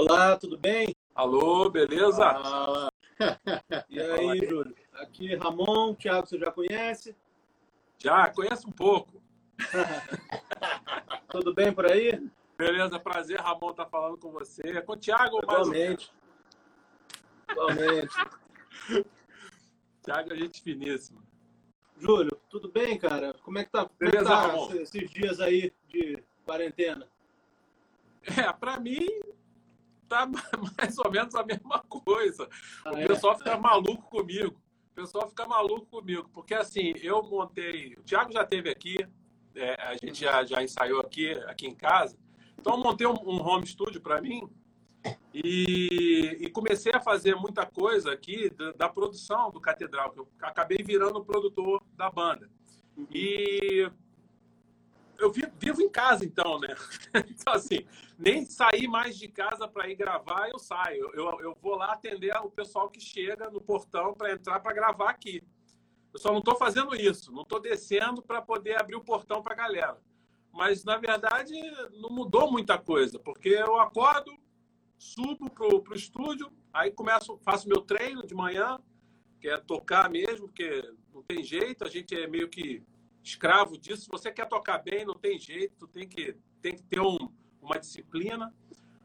Olá, tudo bem? Alô, beleza? Ah, e aí, Júlio? Aqui Ramon, Thiago, você já conhece? Já, conheço um pouco. tudo bem por aí? Beleza, prazer, Ramon, tá falando com você. É com o Thiago, Igualmente. Igualmente. Thiago é gente finíssima. Júlio, tudo bem, cara? Como é que tá, Beleza, é que tá Ramon? esses dias aí de quarentena? É, pra mim, tá mais ou menos a mesma coisa. Ah, o é? pessoal fica maluco comigo. O pessoal fica maluco comigo. Porque, assim, eu montei... O Thiago já teve aqui, é, a gente já, já ensaiou aqui, aqui em casa. Então, eu montei um, um home studio para mim e, e comecei a fazer muita coisa aqui da, da produção do Catedral, que eu acabei virando o produtor da banda. E eu vi- vivo em casa, então, né? Então, assim, nem sair mais de casa para ir gravar, eu saio. Eu, eu vou lá atender o pessoal que chega no portão para entrar para gravar aqui. Eu só não estou fazendo isso, não estou descendo para poder abrir o portão para a galera. Mas, na verdade, não mudou muita coisa, porque eu acordo, subo pro, pro estúdio, aí começo, faço meu treino de manhã, que é tocar mesmo, porque não tem jeito, a gente é meio que escravo disso. Se você quer tocar bem, não tem jeito, tu tem que, tem que ter um- uma disciplina.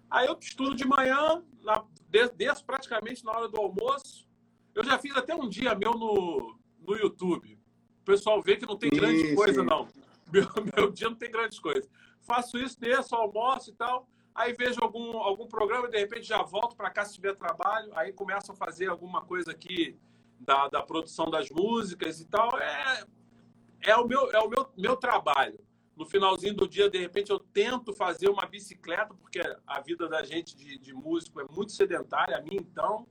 Aí eu estudo de manhã, na, de- desço praticamente na hora do almoço. Eu já fiz até um dia meu no, no YouTube. O pessoal vê que não tem Sim, grande coisa, sim. não. Meu, meu dia não tem grandes coisas. Faço isso, desço, almoço e tal. Aí vejo algum, algum programa e de repente já volto para cá se tiver trabalho. Aí começo a fazer alguma coisa aqui da, da produção das músicas e tal. É, é o, meu, é o meu, meu trabalho. No finalzinho do dia, de repente, eu tento fazer uma bicicleta, porque a vida da gente de, de músico é muito sedentária. A mim, então,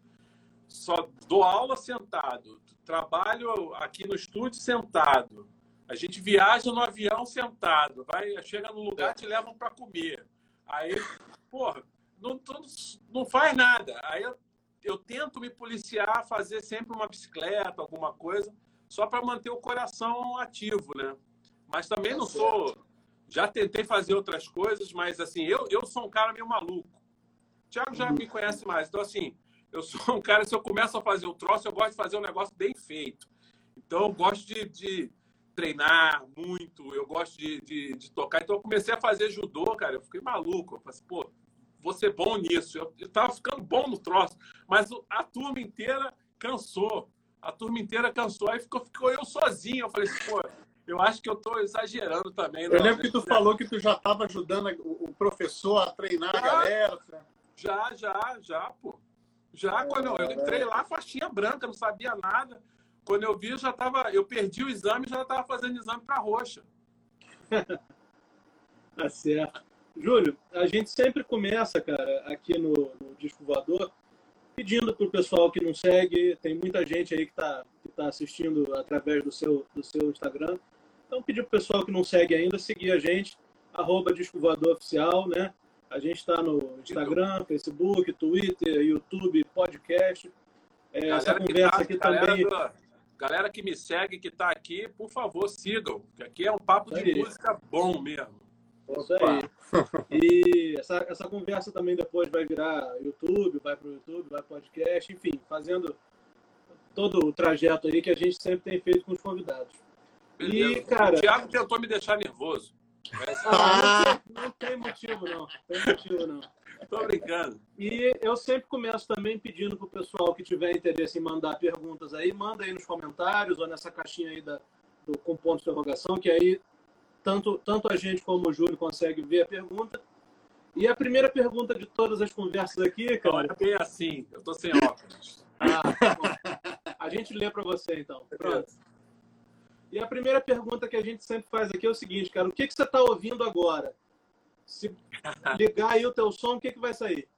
só dou aula sentado. Trabalho aqui no estúdio sentado. A gente viaja no avião sentado. Vai, chega no lugar, te levam para comer. Aí, porra, não, não faz nada. Aí eu, eu tento me policiar, fazer sempre uma bicicleta, alguma coisa, só para manter o coração ativo, né? Mas também não sou. Já tentei fazer outras coisas, mas assim, eu, eu sou um cara meio maluco. O Thiago já me conhece mais. Então, assim, eu sou um cara, se eu começo a fazer o troço, eu gosto de fazer um negócio bem feito. Então, eu gosto de, de treinar muito, eu gosto de, de, de tocar. Então, eu comecei a fazer judô, cara. Eu fiquei maluco. Eu falei assim, pô, vou ser bom nisso. Eu, eu tava ficando bom no troço, mas a turma inteira cansou. A turma inteira cansou. Aí ficou, ficou eu sozinho. Eu falei assim, pô, eu acho que eu tô exagerando também. Eu não, lembro que tu né? falou que tu já estava ajudando o professor a treinar a Ah. galera. Já, já, já, pô. Já quando eu, eu entrei lá, faixinha branca, não sabia nada. Quando eu vi, eu já tava. Eu perdi o exame já estava fazendo exame para roxa. Tá certo. Júlio, a gente sempre começa, cara, aqui no, no Disco Voador, pedindo pro pessoal que não segue, tem muita gente aí que tá, que tá assistindo através do seu, do seu Instagram. Então, pedir pro pessoal que não segue ainda, seguir a gente, arroba Disco Voador Oficial, né? A gente está no Instagram, Facebook, Twitter, YouTube, podcast. É, essa Galera que, conversa tá, aqui galera, também. do- galera que me segue, que está aqui, por favor, sigam. Que aqui é um papo de música bom mesmo. Isso aí. E essa, essa conversa também depois vai virar YouTube, vai para o YouTube, vai podcast, enfim, fazendo todo o trajeto aí que a gente sempre tem feito com os convidados. Beleza. E, cara- O Thiago tentou me deixar nervoso. Mas, Ah, não, tem, não tem motivo, não. Não tem motivo, não. tô brincando. E eu sempre começo também pedindo pro pessoal que tiver interesse em mandar perguntas aí, manda aí nos comentários ou nessa caixinha aí da, do, com ponto de interrogação, que aí tanto, tanto a gente como o Júlio consegue ver a pergunta. E a primeira pergunta de todas as conversas aqui, cara, é bem assim. Eu tô sem óculos. ah, tá bom. a gente lê para você então. Pronto. E a primeira pergunta que a gente sempre faz aqui é o seguinte, cara, o que, que você está ouvindo agora? Se ligar aí o teu som, o que, que vai sair?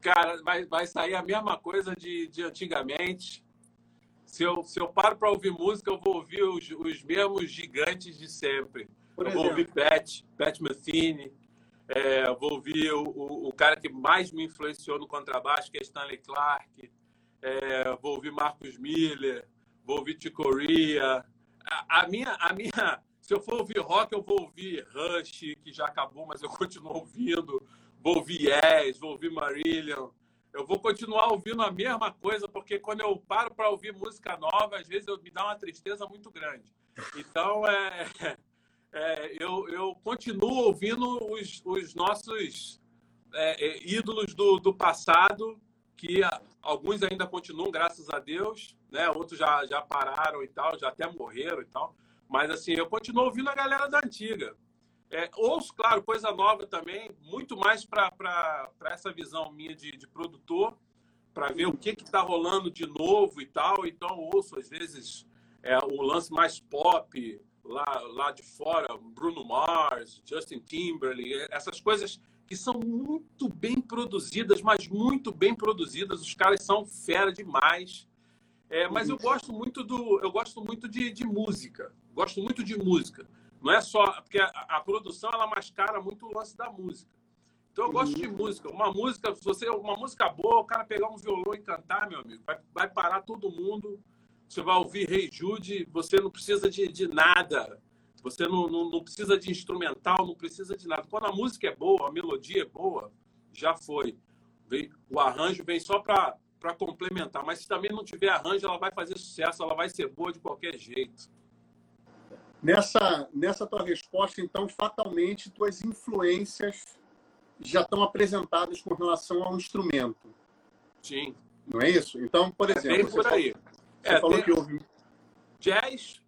Cara, vai, vai sair a mesma coisa de, de antigamente. Se eu, se eu paro para ouvir música, eu vou ouvir os, os mesmos gigantes de sempre. Por eu vou exemplo. ouvir Pat, Pat Metheny. É, vou ouvir o, o, o cara que mais me influenciou no contrabaixo, que é Stanley Clark. É, vou ouvir Marcos Miller. Vou ouvir Ticoria. A, a minha, a minha, se eu for ouvir rock, eu vou ouvir Rush, que já acabou, mas eu continuo ouvindo. vou ouvir Yes, vou ouvir Marillion. Eu vou continuar ouvindo a mesma coisa, porque quando eu paro para ouvir música nova, às vezes eu, me dá uma tristeza muito grande. Então, é, é, eu, eu continuo ouvindo os, os nossos é, é, ídolos do, do passado, que alguns ainda continuam, graças a Deus, né? outros já, já pararam e tal, já até morreram e tal. Mas, assim, eu continuo ouvindo a galera da antiga. É, ouço, claro, coisa nova também, muito mais para essa visão minha de, de produtor, para ver o que está rolando de novo e tal. Então, ouço, às vezes, é, o lance mais pop lá, lá de fora, Bruno Mars, Justin Timberlake, essas coisas que são muito bem produzidas, mas muito bem produzidas. Os caras são fera demais. É, mas eu gosto muito do, eu gosto muito de, de música. Gosto muito de música. Não é só. Porque a, a produção ela mascara muito o lance da música. Então eu gosto de uhum. música. Uma música, se você uma música boa, o cara pegar um violão e cantar, meu amigo, vai, vai parar todo mundo. Você vai ouvir Rei hey Jude, você não precisa de, de nada. Você não, não, não, precisa de instrumental, não precisa de nada. Quando a música é boa, a melodia é boa, já foi. O arranjo vem só para complementar. Mas se também não tiver arranjo, ela vai fazer sucesso, ela vai ser boa de qualquer jeito. Nessa, nessa tua resposta, então, fatalmente, tuas influências já estão apresentadas com relação ao instrumento. Sim. Não é isso? Então, por exemplo, é bem por aí. Falou, você é, falou que houve... Jazz,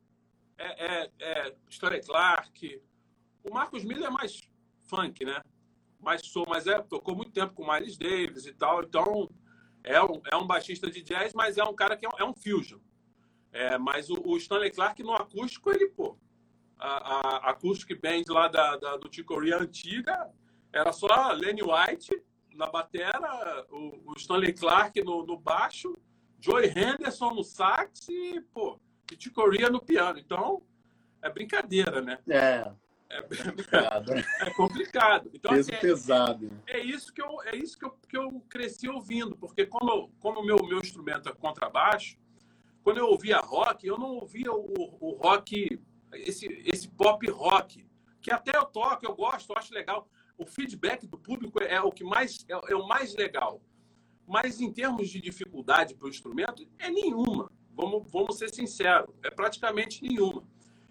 é, é, é Story Clark. O Marcos Miller é mais funk, né? Mais sou, mas é, tocou muito tempo com Miles Davis e tal. Então, é um, é um baixista de jazz, mas é um cara que é um, é um fusion. É, mas o, o, Stanley Clark no acústico, ele, pô, a, a Acoustic Band lá da, da, do Chicory antiga, era só Lenny White na batera, o, o Stanley Clark no, no, baixo, Joey Henderson no sax e, pô, e Chicory no piano. Então, é brincadeira, né? É. É, complicado. é complicado. Então, Peso assim, é, pesado. É, é, isso que eu, é isso que eu, que eu cresci ouvindo, porque como, como o meu, meu instrumento é contrabaixo, quando eu ouvia rock, eu não ouvia o, o rock esse, esse pop rock, que até eu toco, eu gosto, eu acho legal. O feedback do público é, o que mais é, é o mais legal. Mas em termos de dificuldade para o instrumento, é nenhuma. Vamos, vamos ser sinceros, é praticamente nenhuma.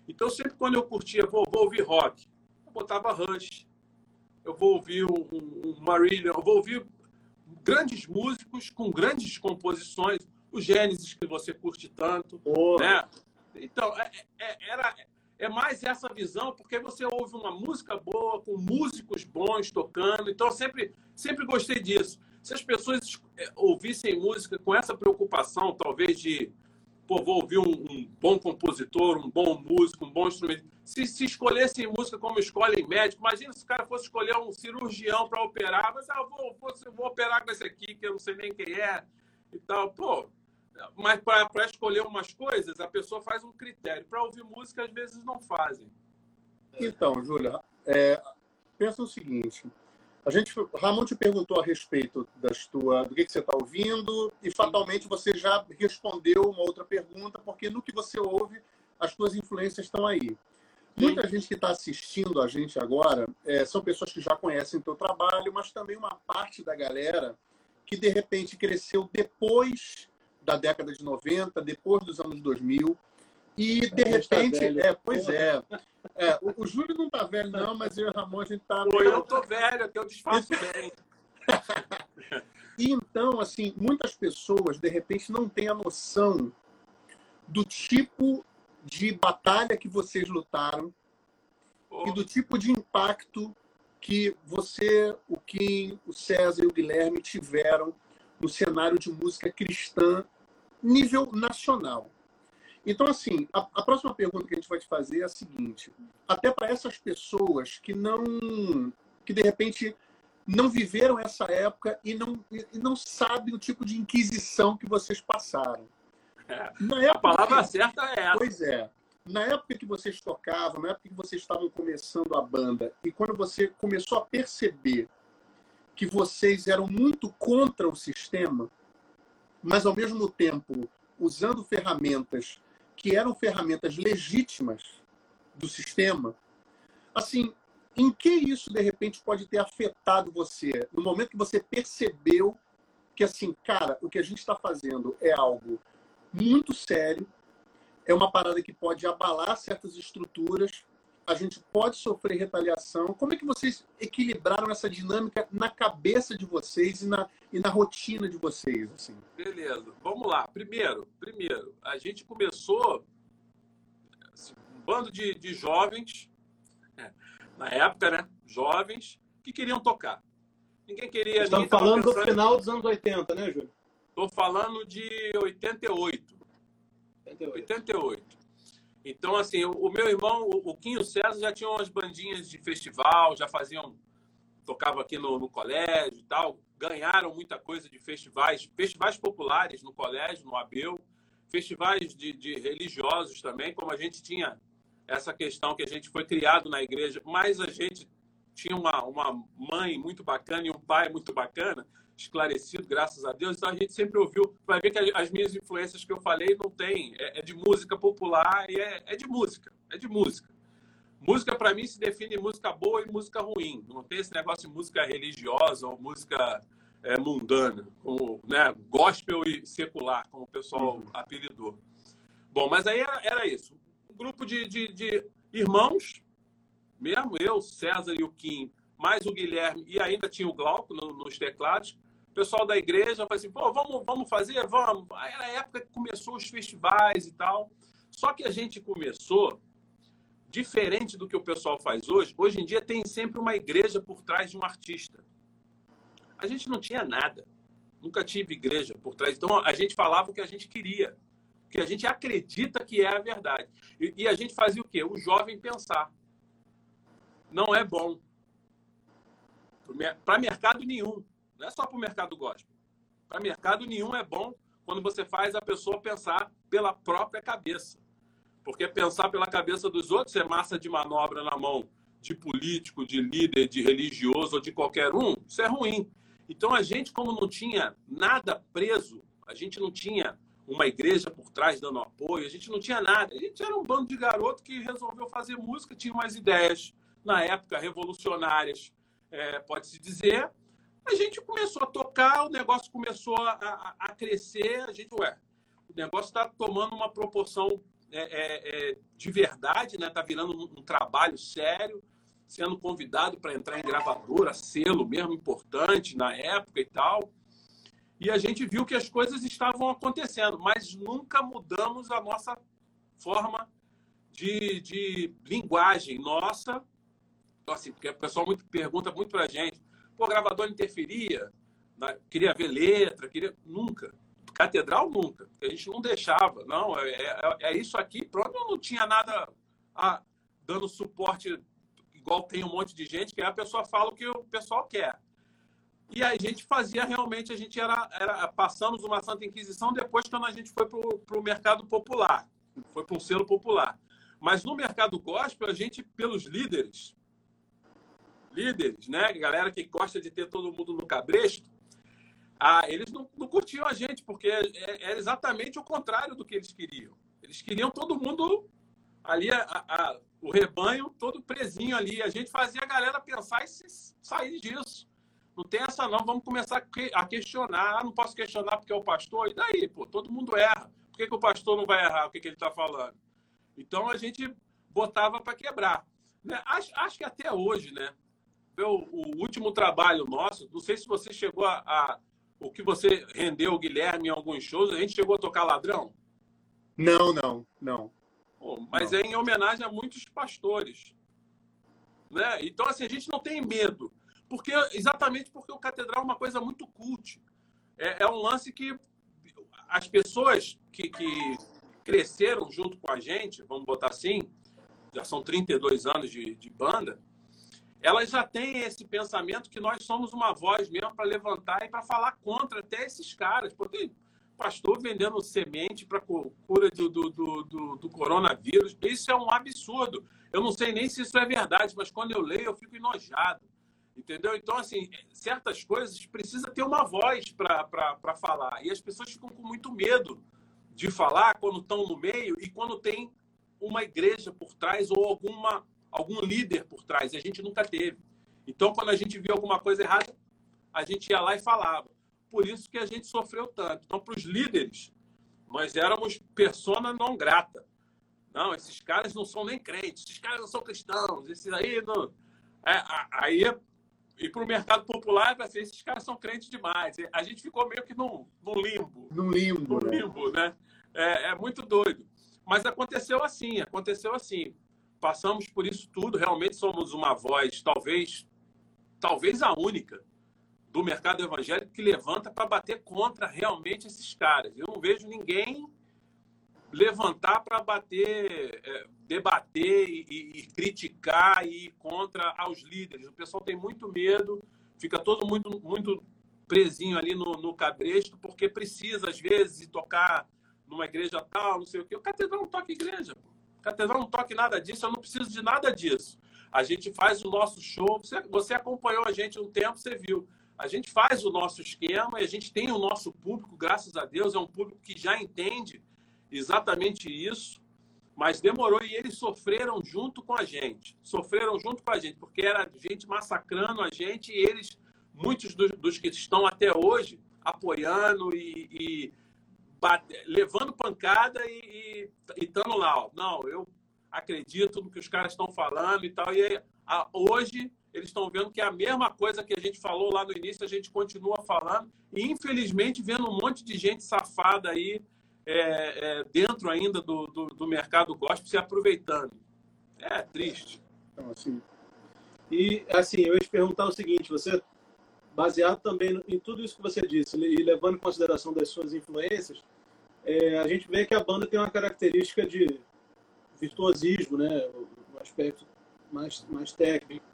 Então, sempre quando eu curtia, vou, vou ouvir rock, eu botava Rush, eu vou ouvir um, um Marillion, eu vou ouvir grandes músicos com grandes composições, o Gênesis que você curte tanto, oh. né? Então, é, é, era, é mais essa visão, porque você ouve uma música boa, com músicos bons tocando. Então, sempre, sempre gostei disso. Se as pessoas é, ouvissem música com essa preocupação, talvez de, pô, vou ouvir um, um bom compositor, um bom músico, um bom instrumento. Se, se escolhessem música como escolhem médico, imagina se o cara fosse escolher um cirurgião para operar, mas ah, vou, vou, vou operar com esse aqui, que eu não sei nem quem é e tal. Pô, mas para escolher umas coisas, a pessoa faz um critério. Para ouvir música, às vezes não fazem. Então, Júlia, é, pensa o seguinte. A gente, Ramon te perguntou a respeito das tua, do que, que você está ouvindo e fatalmente você já respondeu uma outra pergunta, porque no que você ouve, as tuas influências estão aí. Muita gente que está assistindo a gente agora é, são pessoas que já conhecem o teu trabalho, mas também uma parte da galera que de repente cresceu depois da década de 90, depois dos anos 2000. E, de repente, tá é, pois é. é o, o, Júlio não está velho, não, mas eu e o Ramon, a gente está. Pô, eu estou velho, eu disfarço bem. e então, assim, muitas pessoas, de repente, não têm a noção do tipo de batalha que vocês lutaram e do tipo de impacto que você, o Kim, o César e o Guilherme tiveram no cenário de música cristã nível nacional. Então, assim, a, a, próxima pergunta que a gente vai te fazer é a seguinte: até para essas pessoas que não, que de repente não viveram essa época e não, e não sabem o tipo de inquisição que vocês passaram. É, na época, a palavra certa é essa. Pois é. Na época que vocês tocavam, na época que vocês estavam começando a banda, e quando você começou a perceber que vocês eram muito contra o sistema, mas ao mesmo tempo usando ferramentas que eram ferramentas legítimas do sistema, assim, em que isso, de repente, pode ter afetado você? No momento que você percebeu que, assim, cara, o que a gente está fazendo é algo muito sério, é uma parada que pode abalar certas estruturas, a gente pode sofrer retaliação. Como é que vocês equilibraram essa dinâmica na cabeça de vocês e na, e na rotina de vocês? Assim? Beleza, vamos lá. Primeiro, primeiro, a gente começou assim, um bando de, de jovens, né, na época, né? Jovens que queriam tocar. Ninguém queria. Estamos falando pensando... do final dos anos 80, né, Júlio? Estou falando de 88. 88. 88. Então, assim, o, meu irmão, o, Quinho César, já tinha umas bandinhas de festival, já faziam. tocava aqui no, no colégio e tal. Ganharam muita coisa de festivais, festivais populares no colégio, no Abel, festivais de, de religiosos também, como a gente tinha essa questão que a gente foi criado na igreja, mas a gente tinha uma, uma mãe muito bacana e um pai muito bacana, esclarecido, graças a Deus. Então a gente sempre ouviu. Vai ver que as minhas influências que eu falei não tem. É, é de música popular e é, é de música. É de música. Música, para mim, se define música boa e música ruim. Não tem esse negócio de música religiosa ou música é, mundana, como né, gospel e secular, como o pessoal uhum. apelidou. Bom, mas aí era, era isso. Um grupo de, de, de irmãos mesmo eu, César e o Kim, mais o Guilherme e ainda tinha o Glauco no, nos teclados. O pessoal da igreja falou assim: pô, vamos, vamos fazer? Vamos. Aí era a época que começou os festivais e tal. Só que a gente começou diferente do que o pessoal faz hoje. Hoje em dia tem sempre uma igreja por trás de um artista. A gente não tinha nada. Nunca tive igreja por trás. Então a gente falava o que a gente queria. Que a gente acredita que é a verdade. E, e a gente fazia o quê? O jovem pensar não é bom. Para mercado nenhum. Não é só para o mercado gospel. Para mercado nenhum é bom quando você faz a pessoa pensar pela própria cabeça. Porque pensar pela cabeça dos outros é massa de manobra na mão de político, de líder, de religioso ou de qualquer um. Isso é ruim. Então a gente, como não tinha nada preso, a gente não tinha uma igreja por trás dando apoio, a gente não tinha nada. A gente era um bando de garoto que resolveu fazer música, tinha umas ideias na época revolucionárias, é, pode-se dizer, a gente começou a tocar, o negócio começou a, a, a crescer, a gente, ué, o negócio está tomando uma proporção é, é, é, de verdade, né? Está virando um, um, trabalho sério, sendo convidado para entrar em gravadora, selo mesmo importante na época e tal. E a gente viu que as coisas estavam acontecendo, mas nunca mudamos a nossa forma de, de linguagem nossa então, assim, porque o pessoal muito, pergunta muito pra gente, pô, gravador interferia? Na, queria ver letra, queria. Nunca. Catedral nunca. A gente não deixava. Não, é, é, é isso aqui, pronto, não tinha nada a, dando suporte, igual tem um monte de gente, que a pessoa fala o que o pessoal quer. E a gente fazia realmente, a gente era, era passamos uma Santa Inquisição depois quando a gente foi para o mercado popular, foi para um selo popular. Mas no mercado gospel, a gente, pelos líderes, líderes, né? Galera que gosta de ter todo mundo no cabresto, ah, eles não, não curtiam a gente, porque era é, é exatamente o contrário do que eles queriam. Eles queriam todo mundo ali, a, a, o rebanho todo presinho ali. A gente fazia a galera pensar e sair disso. Não tem essa não, vamos começar a questionar. Ah, não posso questionar porque é o pastor. E daí, pô, todo mundo erra. Por que, que o pastor não vai errar o que, que ele está falando? Então a gente botava para quebrar. Né? Acho, acho que até hoje, né? O, o, último trabalho nosso, não sei se você chegou a, a, o que você rendeu, Guilherme, em alguns shows, a gente chegou a tocar ladrão? Não, não, não. mas não. é em homenagem a muitos pastores. Né? Então, assim, a gente não tem medo. Porque, exatamente porque o catedral é uma coisa muito cult. É, é um lance que as pessoas que, que cresceram junto com a gente, vamos botar assim, já são 32 anos de, de banda, elas já têm esse pensamento que nós somos uma voz mesmo para levantar e para falar contra até esses caras. Porque pastor vendendo semente para cura do, do, do, do, coronavírus. Isso é um absurdo. Eu não sei nem se isso é verdade, mas quando eu leio eu fico enojado. Entendeu? Então, assim, certas coisas precisa ter uma voz para falar. E as pessoas ficam com muito medo de falar quando estão no meio e quando tem uma igreja por trás ou alguma algum líder por trás, e a gente nunca teve. Então, quando a gente via alguma coisa errada, a gente ia lá e falava. Por isso que a gente sofreu tanto. Então, para os líderes, nós éramos persona não grata. Não, esses caras não são nem crentes, esses caras não são cristãos, esses aí não. É, aí e para o mercado popular, assim, esses caras são crentes demais. A gente ficou meio que num, num limbo. Num limbo. Num né? limbo, né? É, é, muito doido. Mas aconteceu assim, aconteceu assim. Passamos por isso tudo, realmente somos uma voz, talvez, talvez a única do mercado evangélico que levanta para bater contra realmente esses caras. Eu não vejo ninguém levantar para bater, é, debater e, e, criticar e ir contra aos líderes. O pessoal tem muito medo, fica todo muito, muito presinho ali no, no cabresto, porque precisa, às vezes, tocar numa igreja tal, não sei o quê. O catedral não toca igreja. O catedral não toca nada disso, eu não preciso de nada disso. A gente faz o nosso show. Você, você acompanhou a gente um tempo, você viu. A gente faz o nosso esquema e a gente tem o nosso público, graças a Deus, é um público que já entende exatamente isso, mas demorou e eles sofreram junto com a gente. Sofreram junto com a gente, porque era gente massacrando a gente e eles, muitos dos, dos que estão até hoje, apoiando e, e bate, levando pancada e estando lá. Ó. Não, eu acredito no que os caras estão falando e tal. E a, hoje eles estão vendo que é a mesma coisa que a gente falou lá no início, a gente continua falando. E infelizmente vendo um monte de gente safada aí é, é, dentro ainda do, do, do, mercado gospel se aproveitando. É triste. Então, assim, e assim, eu ia te perguntar o seguinte, você, baseado também em tudo isso que você disse, e levando em consideração das suas influências, é, a gente vê que a banda tem uma característica de virtuosismo, né? Um aspecto mais, mais técnico.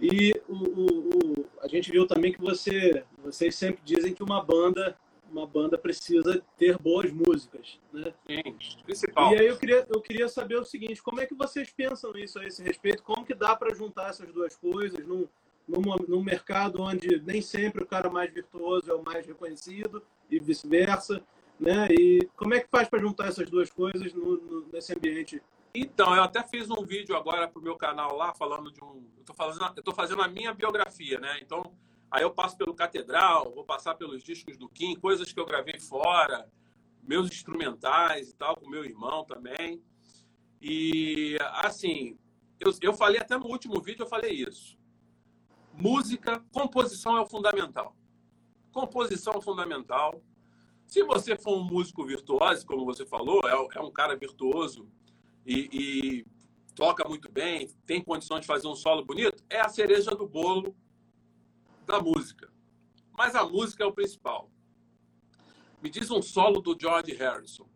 E o, o, o, a gente viu também que você, vocês sempre dizem que uma banda uma banda precisa ter boas músicas, né? Sim, principal. E aí eu queria, eu queria saber o seguinte, como é que vocês pensam isso a esse respeito? Como que dá para juntar essas duas coisas num, num, num mercado onde nem sempre o cara mais virtuoso é o mais reconhecido e vice-versa, né? E como é que faz para juntar essas duas coisas no, no, nesse ambiente? Então, eu até fiz um vídeo agora pro meu canal lá falando de um, eu tô fazendo, eu tô fazendo a minha biografia, né? Então, Aí eu passo pelo Catedral, vou passar pelos discos do Kim, coisas que eu gravei fora, meus instrumentais e tal, com meu irmão também. E, assim, eu, eu falei até no último vídeo, eu falei isso. Música, composição é o fundamental. Composição é o fundamental. Se você for um músico virtuoso, como você falou, é, é um cara virtuoso e, e toca muito bem, tem condições de fazer um solo bonito, é a cereja do bolo da música. Mas a música é o principal. Me diz um solo do George Harrison.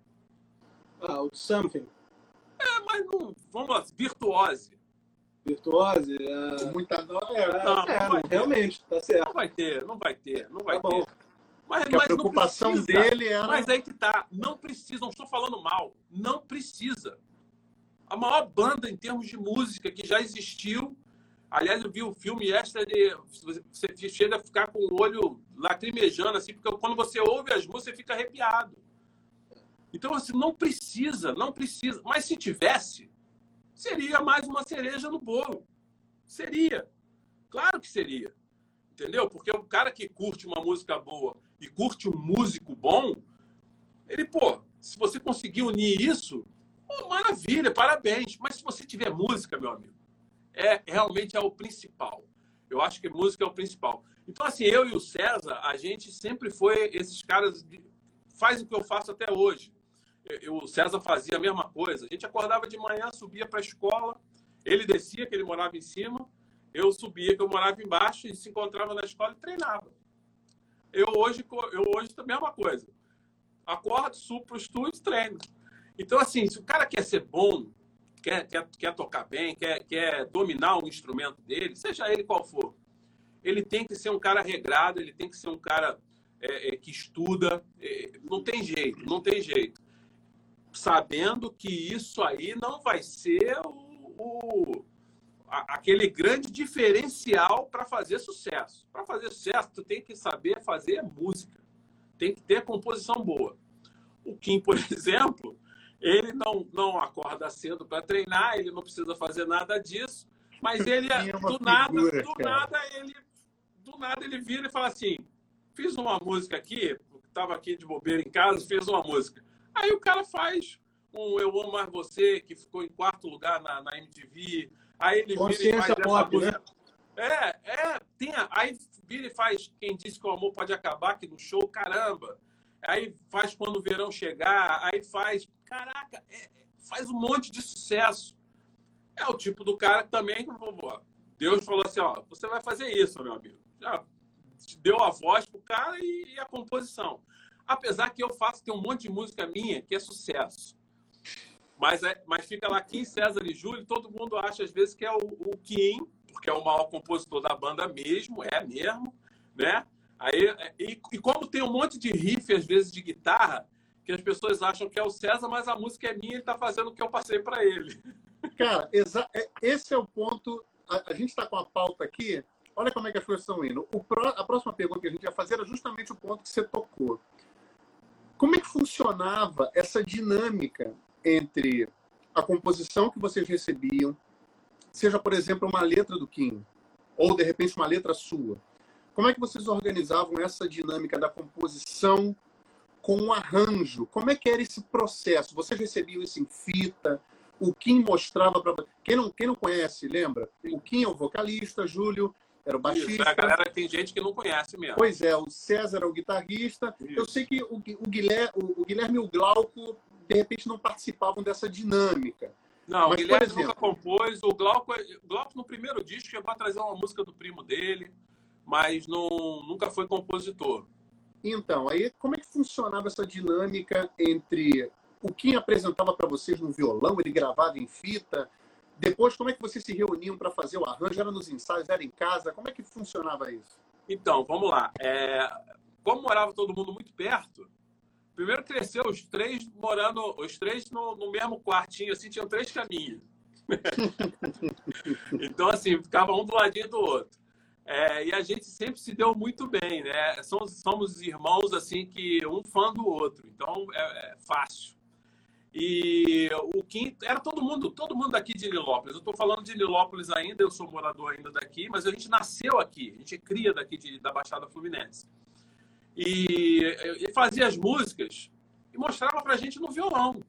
Ah, o Something. É, mas não. Vamos lá, virtuose. Virtuose? É... Muita dó. É, não, é, não realmente, tá certo. Não vai ter, não vai ter, não vai tá ter. Mas, mas a preocupação dele era. Mas aí que tá. Não precisa, não estou falando mal. Não precisa. A maior banda em termos de música que já existiu Aliás, eu vi o filme extra de. Você chega a ficar com o olho lacrimejando, assim, porque quando você ouve as músicas, você fica arrepiado. Então, assim, não precisa, não precisa. Mas se tivesse, seria mais uma cereja no bolo. Seria. Claro que seria. Entendeu? Porque o cara que curte uma música boa e curte um músico bom, ele, pô, se você conseguir unir isso, maravilha, parabéns. Mas se você tiver música, meu amigo, é realmente é o principal. Eu acho que música é o principal. Então, assim, eu e o César, a gente sempre foi esses caras. De, faz o que eu faço até hoje. Eu, o César fazia a mesma coisa. A gente acordava de manhã, subia para a escola, ele descia, que ele morava em cima, eu subia, que eu morava embaixo, e se encontrava na escola e treinava. Eu hoje, eu hoje também é uma coisa. Acordo, subo para o estúdio treino. Então, assim, se o cara quer ser bom, quer, quer, quer tocar bem, quer, quer dominar o instrumento dele, seja ele qual for, ele tem que ser um cara regrado, ele tem que ser um cara é, é, que estuda. É, não tem jeito, não tem jeito. Sabendo que isso aí não vai ser o, o a, aquele grande diferencial para fazer sucesso. Para fazer sucesso, tu tem que saber fazer música. Tem que ter composição boa. O Kim, por exemplo, Ele não, não acorda cedo para treinar, ele não precisa fazer nada disso, mas ele, É do nada, figura, do cara. nada, ele, do nada ele vira e fala assim: fiz uma música aqui, estava aqui de bobeira em casa, fiz uma música. Aí o cara faz um Eu Amo Mais Você, que ficou em quarto lugar na, na MTV. Aí ele vira e Consciência pop, música. né? É, é, tem a- aí vira e faz Quem Disse que o Amor Pode Acabar, que no show, caramba. Aí faz Quando o Verão Chegar, aí faz, caraca, é- é- faz um monte de sucesso. É o tipo do cara que também, Deus falou assim, ó, você vai fazer isso, meu amigo. Já deu a voz pro cara e, e a composição. Apesar que eu faço, tem um monte de música minha que é sucesso. Mas, é, mas fica lá Kim, César e Júlio, todo mundo acha às vezes que é o, o Kim, porque é o maior compositor da banda mesmo, é mesmo, né? Aí, e, e como tem um monte de riff, às vezes, de guitarra, que as pessoas acham que é o César, mas a música é minha, ele tá fazendo o que eu passei para ele. Cara, é- esse é o ponto. A, a gente está com a pauta aqui. Olha como é que as coisas estão indo. O pró- a próxima pergunta que a gente ia fazer era justamente o ponto que você tocou. Como é que funcionava essa dinâmica entre a composição que vocês recebiam, seja, por exemplo, uma letra do Kim, ou de repente uma letra sua? Como é que vocês organizavam essa dinâmica da composição com o arranjo? Como é que era esse processo? Vocês recebiam isso em fita? O Kim mostrava para quem não quem não conhece, lembra? O Kim é o vocalista, Júlio era o Isso, baixista. a galera tem gente que não conhece mesmo. Pois é, o César é o guitarrista. Eu Isso. sei que o, o Guilherme, o, o Guilherme e o Glauco de repente não participavam dessa dinâmica. Não, Mas, o Guilherme exemplo- nunca compôs. O Glauco, o Glauco, no primeiro disco, chegou a trazer uma música do primo dele, mas não, nunca foi compositor. Então, aí como é que funcionava essa dinâmica entre o Kim apresentava para vocês no violão, ele gravava em fita? Depois, como é que vocês se reuniam para fazer o arranjo? Era nos ensaios, era em casa? Como é que funcionava isso? Então, vamos lá. É, como morava todo mundo muito perto, primeiro cresceu os três morando, os três no, no mesmo quartinho, assim, tinham três caminhos. então, assim, ficava um do ladinho do outro. É, e a gente sempre se deu muito bem, né? Somos, somos irmãos, assim, que um fã do outro. Então, é, é fácil. E o quinto era todo mundo, todo mundo daqui de Nilópolis. Eu estou falando de Nilópolis ainda, eu sou morador ainda daqui, mas a gente nasceu aqui, a gente é cria daqui de, da Baixada Fluminense. E, e fazia as músicas e mostrava pra gente no violão.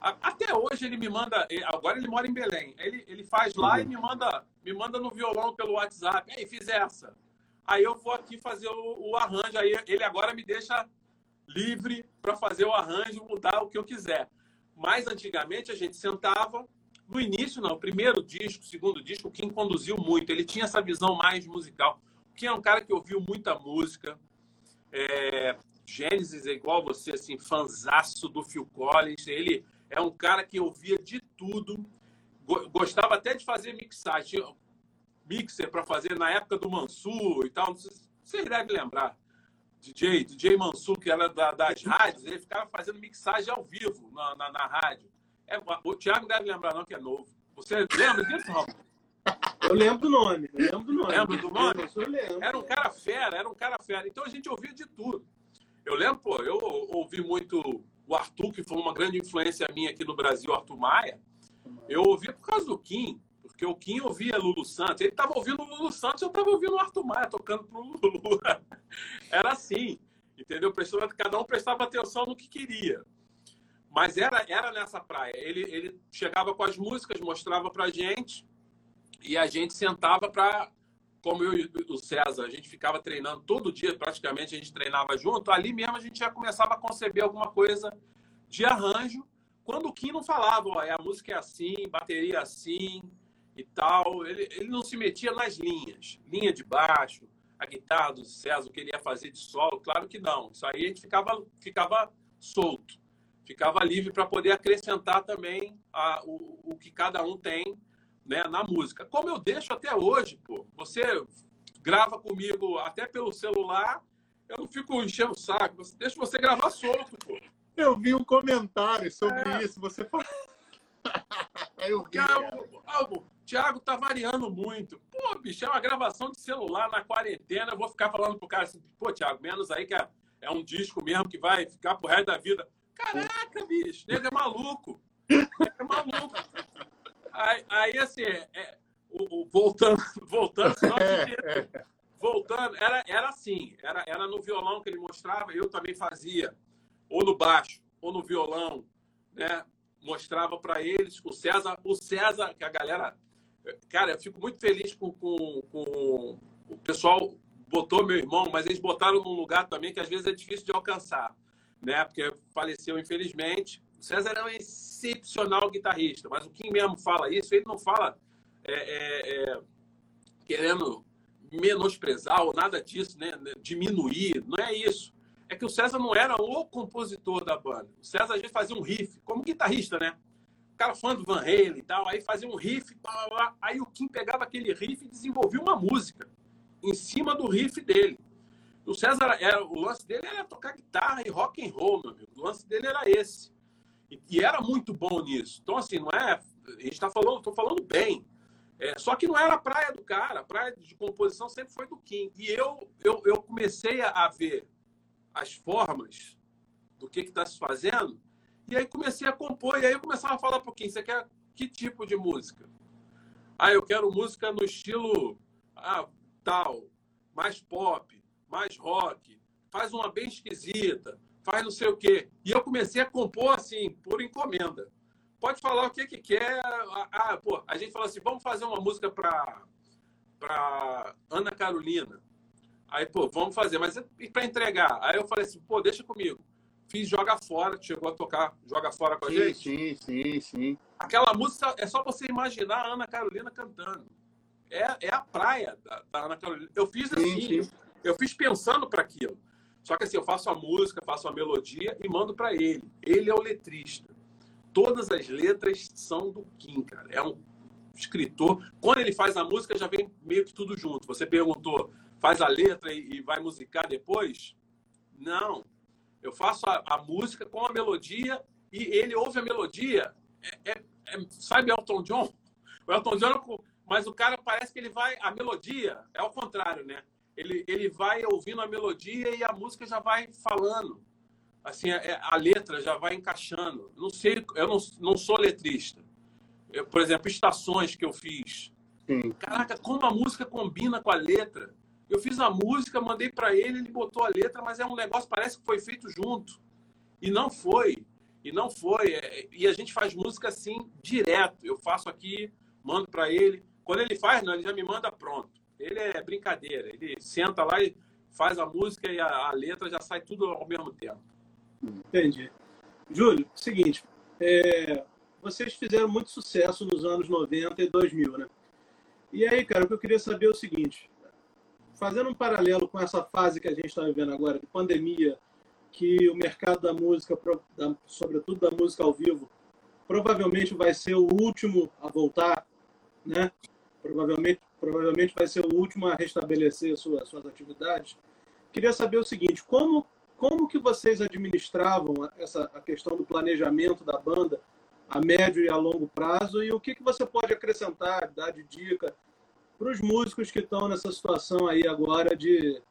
A- Até hoje ele me manda, agora ele mora em Belém. Ele, ele faz lá e me manda, me manda no violão pelo WhatsApp. Aí fiz essa. Aí eu vou aqui fazer o, o arranjo. Aí ele agora me deixa livre para fazer o arranjo, mudar o que eu quiser. Mas antigamente a gente sentava. No início, não. Primeiro disco, segundo disco, o Kim conduziu muito. Ele tinha essa visão mais musical. O Kim é um cara que ouviu muita música. É, Gênesis é igual você, assim, fanzaço do Phil Collins. Ele é um cara que ouvia de tudo. Go- Gostava até de fazer mixagem. Mixer para fazer na época do Mansur e tal. Vocês devem lembrar. DJ, DJ Mansur, que era da- das rádios, ele ficava fazendo mixagem ao vivo na, na, na rádio. É, o Thiago deve lembrar, não, que é novo. Você lembra disso, Romulo? Eu lembro do nome. Eu lembro do nome. Lembra do nome? Eu lembro. Era um cara fera, era um cara fera. Então a gente ouvia de tudo. Eu lembro, pô, eu ouvi muito o Arthur, que foi uma grande influência minha aqui no Brasil, Arthur Maia. Eu ouvia por causa do Kim, porque o Kim ouvia Lulu Santos. Ele estava ouvindo o Lulu Santos, eu estava ouvindo o Arthur Maia tocando pro Lulu. Era assim, entendeu? Cada um prestava atenção no que queria. Mas era, era nessa praia. Ele, ele chegava com as músicas, mostrava pra gente, e a gente sentava para como eu e o César, a gente ficava treinando todo dia, praticamente a gente treinava junto, ali mesmo a gente já começava a conceber alguma coisa de arranjo, quando o Kim não falava, ó, a música é assim, bateria é assim e tal, ele, ele não se metia nas linhas, linha de baixo, a guitarra do César, o que ele ia fazer de solo, claro que não, isso aí a gente ficava, ficava solto, ficava livre para poder acrescentar também a, o, o que cada um tem né, na música. Como eu deixo até hoje, pô. Você grava comigo até pelo celular, eu não fico enchendo o saco. Deixa você gravar solto, pô. Eu vi um comentário sobre É. isso. Você fala. eu vi. Ah, o Thiago tá variando muito. Pô, bicho, é uma gravação de celular na quarentena. Eu vou ficar falando pro cara assim, pô, Thiago, menos aí que é, é um disco mesmo que vai ficar pro resto da vida. Caraca, Caraca, bicho, nego é maluco. é maluco. Aí, aí assim, é, o, o, voltando, voltando, voltando, era, era assim, era, era no violão que ele mostrava, eu também fazia, ou no baixo, ou no violão, né? Mostrava para eles, o César, o César, que a galera. Cara, eu fico muito feliz com, com, com o pessoal botou meu irmão, mas eles botaram num lugar também que às vezes é difícil de alcançar, né? Porque faleceu, infelizmente. O César é um excepcional guitarrista, mas o Kim mesmo fala isso, ele não fala é, é, é, querendo menosprezar ou nada disso, né? Diminuir, não é isso. É que o César não era o compositor da banda. O César às vezes fazia um riff, como guitarrista, né? O cara fã do Van Halen e tal, aí fazia um riff, blá, blá. aí o Kim pegava aquele riff e desenvolvia uma música em cima do riff dele. O César, era, o lance dele era tocar guitarra e rock and roll, meu amigo. O lance dele era esse. E, e era muito bom nisso. Então, assim, não é. A gente está falando, estou falando bem. É, só que não era a praia do cara. A praia de composição sempre foi do Kim. E eu, eu, eu comecei a ver as formas do que está se fazendo. E aí comecei a compor. E aí eu começava a falar para o Kim: você quer que tipo de música? Ah, eu quero música no estilo. Ah, tal, mais pop, mais rock, faz uma bem esquisita, faz não sei o quê. E eu comecei a compor assim, por encomenda. Pode falar o que que quer. Ah, ah pô, a gente falou assim, vamos fazer uma música para para Ana Carolina. Aí, pô, vamos fazer, mas e para entregar? Aí eu falei assim, pô, deixa comigo. Fiz Joga Fora, chegou a tocar Joga Fora com a sim, gente? Sim, sim, sim. Aquela música, é só você imaginar a Ana Carolina cantando é, é a praia da, da Ana Carolina. Eu fiz assim, sim, sim. eu fiz pensando para aquilo. Só que assim, eu faço a música, faço a melodia e mando para ele. Ele é o letrista. Todas as letras são do Kim, cara. É um escritor. Quando ele faz a música, já vem meio que tudo junto. Você perguntou, faz a letra e, vai musicar depois? Não. Eu faço a, a, música com a melodia e ele ouve a melodia. É, é, é, sabe Elton John? O Elton John mas o cara parece que ele vai. A melodia é ao contrário, né? Ele, ele vai ouvindo a melodia e a música já vai falando. Assim, a, é, a letra já vai encaixando. Não sei, eu não, não sou letrista. Eu, por exemplo, estações que eu fiz. Sim. Caraca, como a música combina com a letra. Eu fiz a música, mandei para ele, ele botou a letra, mas é um negócio parece que foi feito junto. E não foi. E não foi. É, e a gente faz música assim direto. Eu faço aqui, mando para ele. Quando ele faz, não, ele já me manda pronto. Ele é brincadeira. Ele senta lá e faz a música e a, a letra já sai tudo ao mesmo tempo. Entendi. Júlio, seguinte, é, vocês fizeram muito sucesso nos anos 90 e 2000, né? E aí, cara, o que eu queria saber é o seguinte: fazendo um paralelo com essa fase que a gente está vivendo agora, de pandemia, que o mercado da música, sobretudo da música ao vivo, provavelmente vai ser o último a voltar, né? provavelmente, provavelmente vai ser o último a restabelecer suas, atividades. Queria saber o seguinte, como, como que vocês administravam essa a questão do planejamento da banda a médio e a longo prazo e o que, que você pode acrescentar, dar de dica para os músicos que estão nessa situação aí agora de,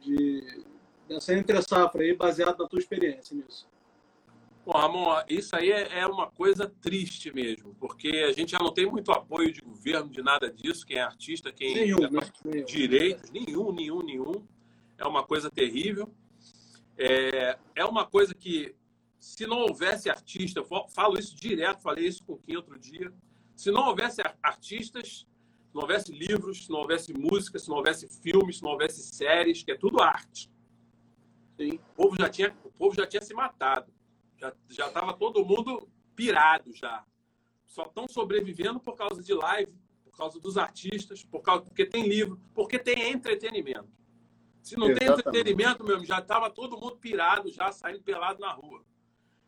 de dessa entre-safra aí, baseado na tua experiência nisso? Bom, Ramon, isso aí é, é uma coisa triste mesmo, porque a gente já não tem muito apoio de governo, de nada disso, quem é artista, quem nenhum, é né? direitos, nenhum, nenhum, nenhum. É uma coisa terrível. É, é uma coisa que, se não houvesse artista, eu falo isso direto, falei isso com Kim outro dia, se não houvesse artistas, se não houvesse livros, se não houvesse música, se não houvesse filmes, se não houvesse séries, que é tudo arte. Sim. O povo já tinha, o povo já tinha se matado. Já, já tava todo mundo pirado já. Só estão sobrevivendo por causa de live, por causa dos artistas, por causa, porque tem livro, porque tem entretenimento. Se não Exatamente. tem entretenimento, mesmo, já estava todo mundo pirado, já saindo pelado na rua.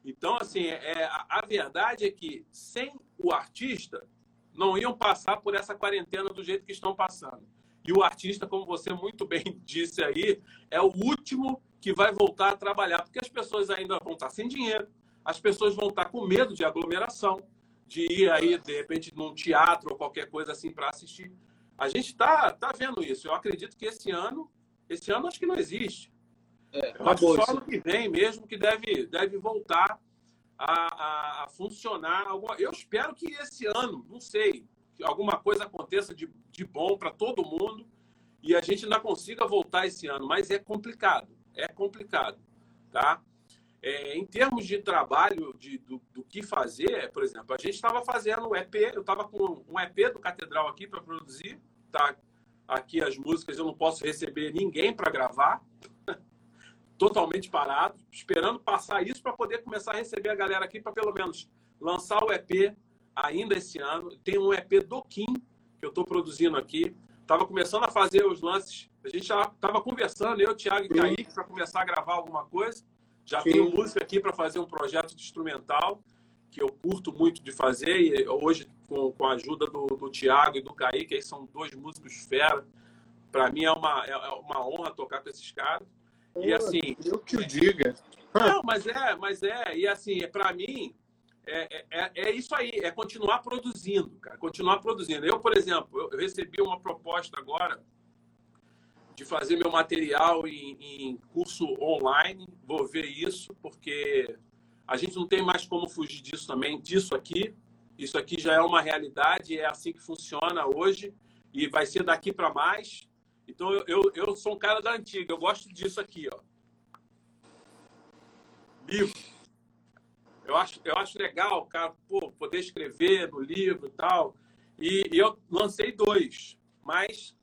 Então, assim, é, a, a, verdade é que sem o artista, não iam passar por essa quarentena do jeito que estão passando. E o artista, como você muito bem disse aí, é o último que vai voltar a trabalhar, porque as pessoas ainda vão estar sem dinheiro, as pessoas vão estar com medo de aglomeração, de ir aí, de repente, num teatro ou qualquer coisa assim para assistir. A gente está tá vendo isso. Eu acredito que esse ano, esse ano acho que não existe. É, só ano que vem mesmo que deve, deve voltar a, a, a funcionar. Alguma... Eu espero que esse ano, não sei, que alguma coisa aconteça de, de bom para todo mundo e a gente ainda consiga voltar esse ano, mas é complicado, é complicado, tá? É, em termos de trabalho, de, do, do, que fazer, por exemplo, a gente estava fazendo um EP, eu estava com um EP do Catedral aqui para produzir, tá? Aqui as músicas eu não posso receber ninguém para gravar, totalmente parado, esperando passar isso para poder começar a receber a galera aqui para pelo menos lançar o EP ainda esse ano. Tem um EP do Kim que eu estou produzindo aqui. Tava começando a fazer os lances. A gente já estava conversando, eu, Thiago e Kaique, para começar a gravar alguma coisa. Já Sim. tenho música aqui para fazer um projeto de instrumental que eu curto muito de fazer. E hoje, com, com a ajuda do, do Tiago e do Kaique, aí são dois músicos fera. Para mim é uma, é uma honra tocar com esses caras. E assim. Eu que o diga. Não, mas é, mas é. E assim, para mim, é, é, é, isso aí, é continuar produzindo, cara. Continuar produzindo. Eu, por exemplo, eu recebi uma proposta agora de fazer meu material em, em, curso online. Vou ver isso, porque a gente não tem mais como fugir disso também, disso aqui. Isso aqui já é uma realidade, é assim que funciona hoje e vai ser daqui para mais. Então eu, eu, eu, sou um cara da antiga, eu gosto disso aqui, ó. Livro. Eu acho, eu acho legal, cara, pô, poder escrever no livro e tal. E, e eu lancei dois, mas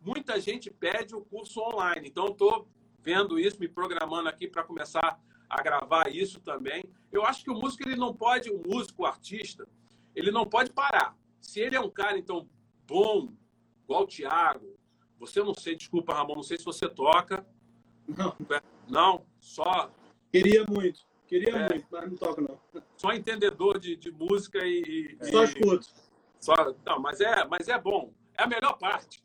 muita gente pede o curso online. Então, estou vendo isso, me programando aqui para começar a gravar isso também. Eu acho que o músico ele não pode, o músico, o artista, ele não pode parar. Se ele é um cara então bom, igual o Thiago, você não sei, desculpa, Ramon, não sei se você toca. Não. Não, só. Queria muito. Queria é, muito, mas não toco, não. Só entendedor de, de música e. Só escuto. Só, não, mas é, mas é bom. É a melhor parte.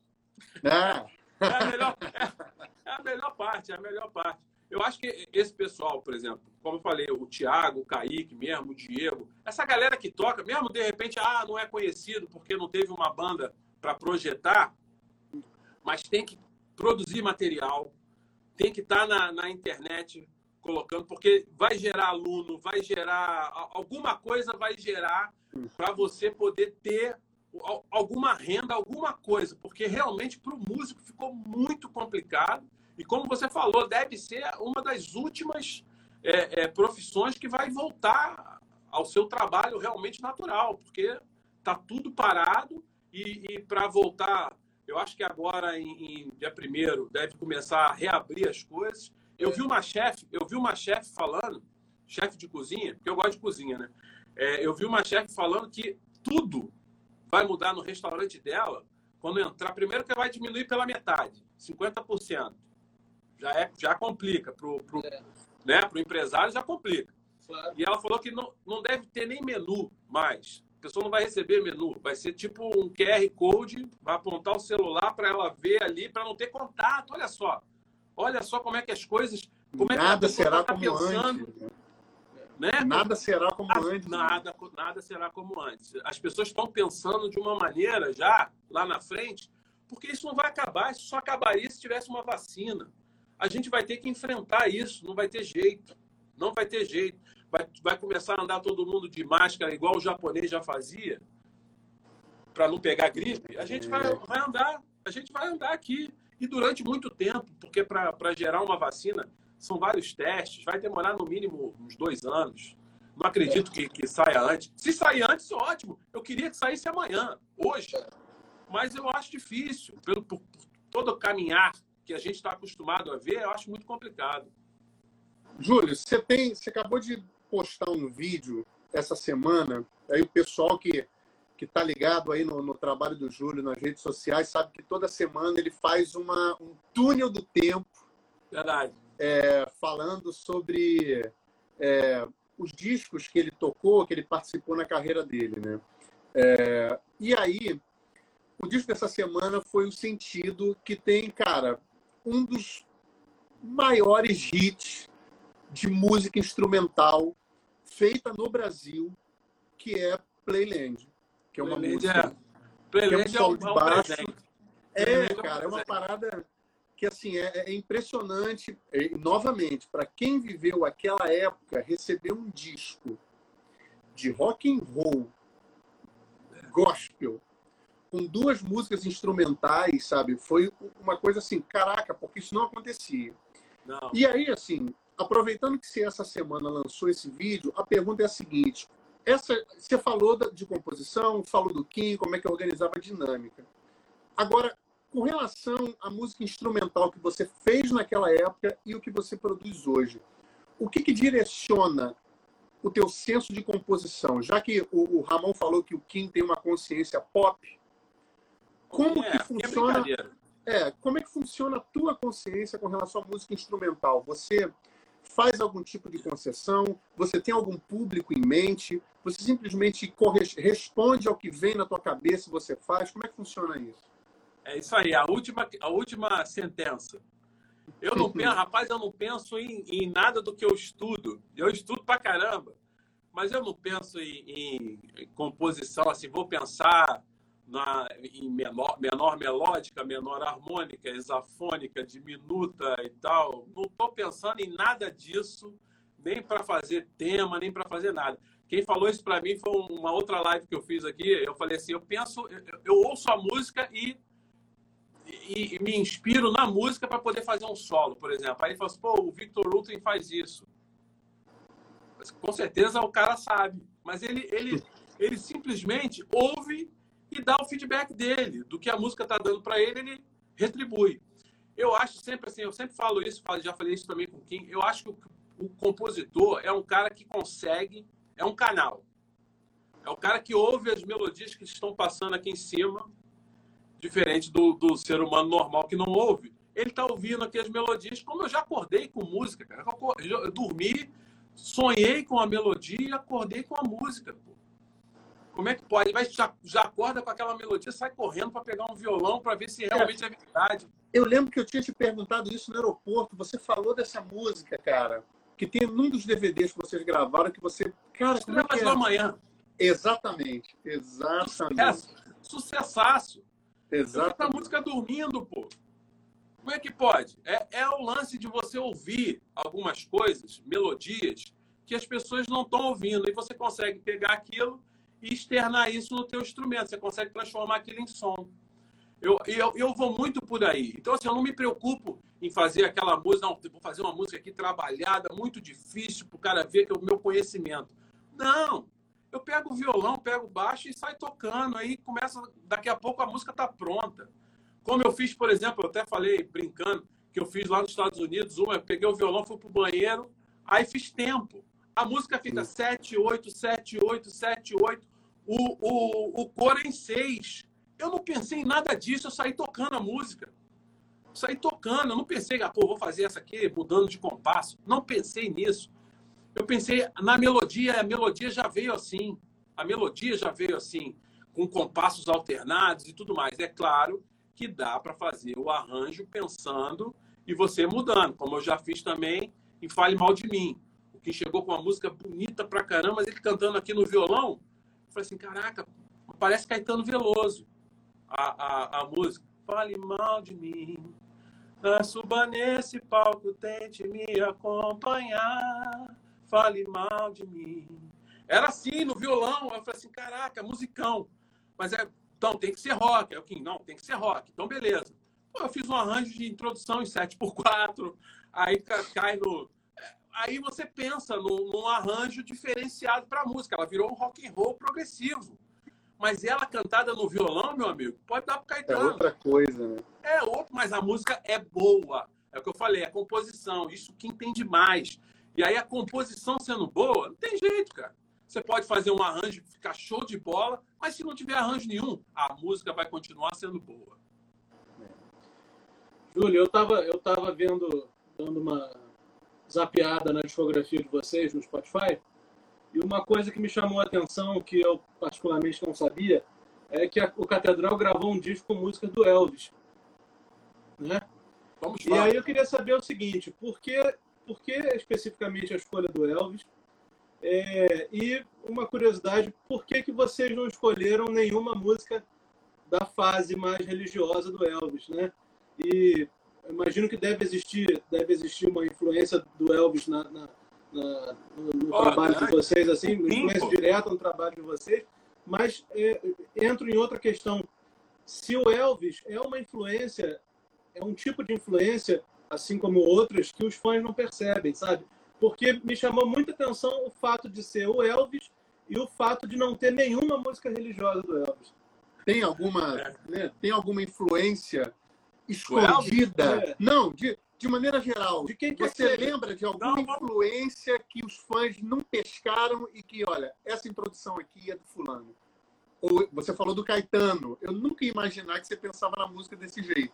É. É a melhor, é, é a melhor parte, é a melhor parte. Eu acho que esse pessoal, por exemplo, como eu falei, o Thiago, o Kaique mesmo, o Diego, essa galera que toca, mesmo de repente, ah, não é conhecido porque não teve uma banda para projetar, mas tem que produzir material, tem que estar tá na, na internet colocando, porque vai gerar aluno, vai gerar alguma coisa vai gerar para você poder ter alguma renda, alguma coisa, porque realmente para o músico ficou muito complicado. E como você falou, deve ser uma das últimas é, é, profissões que vai voltar ao seu trabalho realmente natural, porque está tudo parado e, e para voltar, eu acho que agora em, em dia primeiro deve começar a reabrir as coisas. Eu vi uma chefe, eu vi uma chefe falando, chefe de cozinha, porque eu gosto de cozinha, né? É, eu vi uma chefe falando que tudo vai mudar no restaurante dela quando entrar. Primeiro que vai diminuir pela metade, 50%. Já, é, já complica. Para o é. né, pro empresário já complica. Claro. E ela falou que não, não deve ter nem menu mais. A pessoa não vai receber menu. Vai ser tipo um QR Code, vai apontar o celular para ela ver ali, para não ter contato. Olha só. Olha só como é que as coisas. Como é Nada será tá como pensando. antes. Né? Né? Nada será como antes. Né? Nada, nada será como antes. As pessoas estão pensando de uma maneira já lá na frente, porque isso não vai acabar. Isso só acabaria se tivesse uma vacina. A gente vai ter que enfrentar isso, não vai ter jeito. Não vai ter jeito. Vai, vai começar a andar todo mundo de máscara, igual o japonês já fazia, para não pegar gripe. A gente vai, vai andar, a gente vai andar aqui. E durante muito tempo, porque para gerar uma vacina são vários testes, vai demorar no mínimo uns dois anos. Não acredito que, que saia antes. Se sair antes, ótimo. Eu queria que saísse amanhã, hoje. Mas eu acho difícil. Pelo, por, por todo o caminhar que a gente está acostumado a ver, eu acho muito complicado. Júlio, você tem, você acabou de postar um vídeo essa semana. Aí o pessoal que que está ligado aí no, no, trabalho do Júlio nas redes sociais sabe que toda semana ele faz uma, um túnel do tempo. Verdade é, falando sobre é, os discos que ele tocou, que ele participou na carreira dele, né? É, e aí, o disco dessa semana foi o Sentido, que tem, cara, um dos maiores hits de música instrumental feita no Brasil, que é Playland, que é uma Playland música é, Playland é um sol de é baixo. É, cara, é uma parada que assim é, é impressionante. E, novamente, para quem viveu aquela época, receber um disco de rock and roll, gospel, com duas músicas instrumentais, sabe? Foi uma coisa assim, caraca, porque isso não acontecia. Não. E aí, assim, aproveitando que você essa semana lançou esse vídeo, a pergunta é a seguinte: essa, você falou de composição, falou do Kim, como é que organizava a dinâmica. Agora, com relação à música instrumental que você fez naquela época e o que você produz hoje, o que, que direciona o teu senso de composição? Já que o, o, Ramon falou que o Kim tem uma consciência pop, como é, que é funciona? É, é, como é que funciona a tua consciência com relação à música instrumental? Você faz algum tipo de concessão? Você tem algum público em mente? Você simplesmente responde ao que vem na tua cabeça você faz? Como é que funciona isso? É isso aí, a última, a última sentença. Eu não penso, rapaz, eu não penso em, em nada do que eu estudo. Eu estudo pra caramba, mas eu não penso em, em, em composição assim. Vou pensar na, em menor, menor melódica, menor harmônica, hexafônica, diminuta e tal. Não estou pensando em nada disso, nem para fazer tema, nem para fazer nada. Quem falou isso para mim foi uma outra live que eu fiz aqui. Eu falei assim: eu penso, eu, eu ouço a música e, e, e me inspiro na música para poder fazer um solo, por exemplo. Aí ele falou assim: pô, o Victor Ultra faz isso. Com certeza o cara sabe, mas ele, ele, ele simplesmente ouve e dá o feedback dele, do que a música está dando para ele, ele retribui. Eu acho sempre assim, eu sempre falo isso, já falei isso também com o Kim, eu acho que o, o compositor é um cara que consegue, é um canal. É o cara que ouve as melodias que estão passando aqui em cima, diferente do, do ser humano normal que não ouve. Ele está ouvindo aqui as melodias, como eu já acordei com música, cara. Eu, eu dormi, sonhei com a melodia e acordei com a música. Pô. Como é que pode? Vai, já, já acorda com aquela melodia, sai correndo para pegar um violão para ver se realmente é. é verdade. Eu lembro que eu tinha te perguntado isso no aeroporto. Você falou dessa música, cara, que tem num dos DVDs que vocês gravaram que você. Cara, como é que é? amanhã. Exatamente, exatamente. Sucesso. Sucessaço. Exatamente. a música dormindo, pô. Como é que pode? É, é o lance de você ouvir algumas coisas, melodias, que as pessoas não estão ouvindo. E você consegue pegar aquilo e externar isso no teu instrumento. Você consegue transformar aquilo em som. Eu, eu, eu vou muito por aí. Então, assim, eu não me preocupo em fazer aquela música, não, vou fazer uma música aqui trabalhada, muito difícil para o cara ver que é o meu conhecimento. Não. Eu pego o violão, pego o baixo e sai tocando. Aí começa, daqui a pouco a música está pronta. Como eu fiz, por exemplo, eu até falei brincando, que eu fiz lá nos Estados Unidos, uma, eu peguei o violão, fui pro banheiro, aí fiz tempo. A música fica 7, 8, 7, 8, 7, 8 o, o, o coro em seis. Eu não pensei em nada disso, eu saí tocando a música. saí tocando, eu não pensei, ah, pô, vou fazer essa aqui mudando de compasso. Não pensei nisso. Eu pensei na melodia, a melodia já veio assim. A melodia já veio assim, com compassos alternados e tudo mais. É claro que dá para fazer o arranjo pensando e você mudando, como eu já fiz também em Fale Mal de Mim. O que chegou com uma música bonita pra caramba, mas ele cantando aqui no violão, falei assim, caraca, parece Caetano Veloso a, a, a música. Fale mal de mim, suba nesse palco, tente me acompanhar. Fale mal de mim. Era assim, no violão. Eu falei assim, caraca, musicão. Mas é, então tem que ser rock. É o que? Não, tem que ser rock. Então, beleza. Pô, eu fiz um arranjo de introdução em 7x4, aí cai no, aí você pensa num, arranjo diferenciado para a música. Ela virou um rock and roll progressivo. Mas ela cantada no violão, meu amigo, pode dar para Caetano. É outra coisa, né? É outro, mas a música é boa. É o que eu falei, é a composição. Isso que entende mais. E aí a composição sendo boa, não tem jeito, cara. Você pode fazer um arranjo ficar show de bola, mas se não tiver arranjo nenhum, a música vai continuar sendo boa. Júlio, eu estava eu tava vendo, dando uma, zapeada na discografia de vocês no Spotify. E uma coisa que me chamou a atenção, que eu particularmente não sabia, é que a, o Catedral gravou um disco com música do Elvis. Né? Vamos e aí eu queria saber o seguinte, por que, por que especificamente a escolha do Elvis? É, e uma curiosidade, por que, que vocês não escolheram nenhuma música da fase mais religiosa do Elvis, né? E imagino que deve existir, deve existir uma influência do Elvis na, na, na, no, oh, trabalho de vocês, assim, influência direta no trabalho de vocês, mas é, entro em outra questão. Se o Elvis é uma influência, é um tipo de influência, assim como outras, que os fãs não percebem, sabe? Porque me chamou muita atenção o fato de ser o Elvis e o fato de não ter nenhuma música religiosa do Elvis. Tem alguma, né, tem alguma influência escondida? É. Não, de, de maneira geral. De quem que você lembra de alguma não, influência que os fãs não pescaram e que, olha, essa introdução aqui é do fulano? Ou você falou do Caetano. Eu nunca ia imaginar que você pensava na música desse jeito.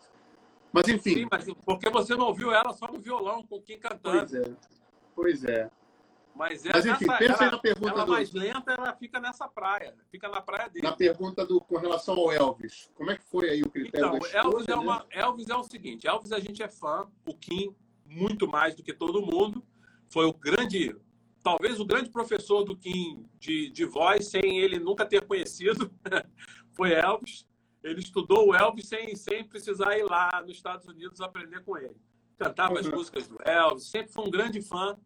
Mas enfim. Sim, mas porque você não ouviu ela só no violão, com quem cantando. Pois é. Pois é. Mas, Mas enfim, essa, pensa ela, na pergunta ela do... mais lenta, ela fica nessa praia, fica na praia dele. Na pergunta do, com relação ao Elvis, como é que foi aí o critério então, da escolha, Elvis, é uma, Elvis é o seguinte, Elvis a gente é fã, o Kim, muito mais do que todo mundo, foi o grande, talvez o grande professor do Kim de, de voz, sem ele nunca ter conhecido, foi Elvis. Ele estudou o Elvis sem, sem precisar ir lá nos Estados Unidos aprender com ele. Cantava uhum. as músicas do Elvis, sempre foi um grande fã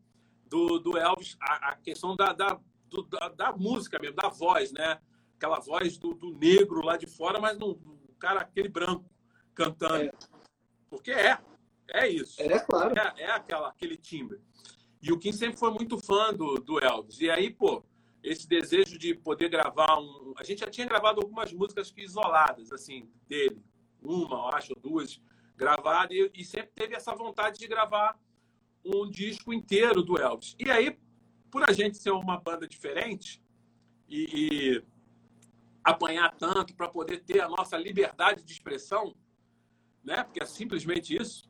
do, do Elvis, a, a questão da, da, do, da, da, música mesmo, da voz, né? Aquela voz do, do negro lá de fora, mas no, o cara, aquele branco cantando. É. Porque é, é isso. É, claro. É, é aquela, aquele timbre. E o Kim sempre foi muito fã do, do Elvis. E aí, pô, esse desejo de poder gravar um. A gente já tinha gravado algumas músicas que isoladas, assim, dele. Uma, eu acho, duas gravadas. E, e sempre teve essa vontade de gravar um disco inteiro do Elvis. E aí, por a gente ser uma banda diferente e, e apanhar tanto para poder ter a nossa liberdade de expressão, né? Porque é simplesmente isso.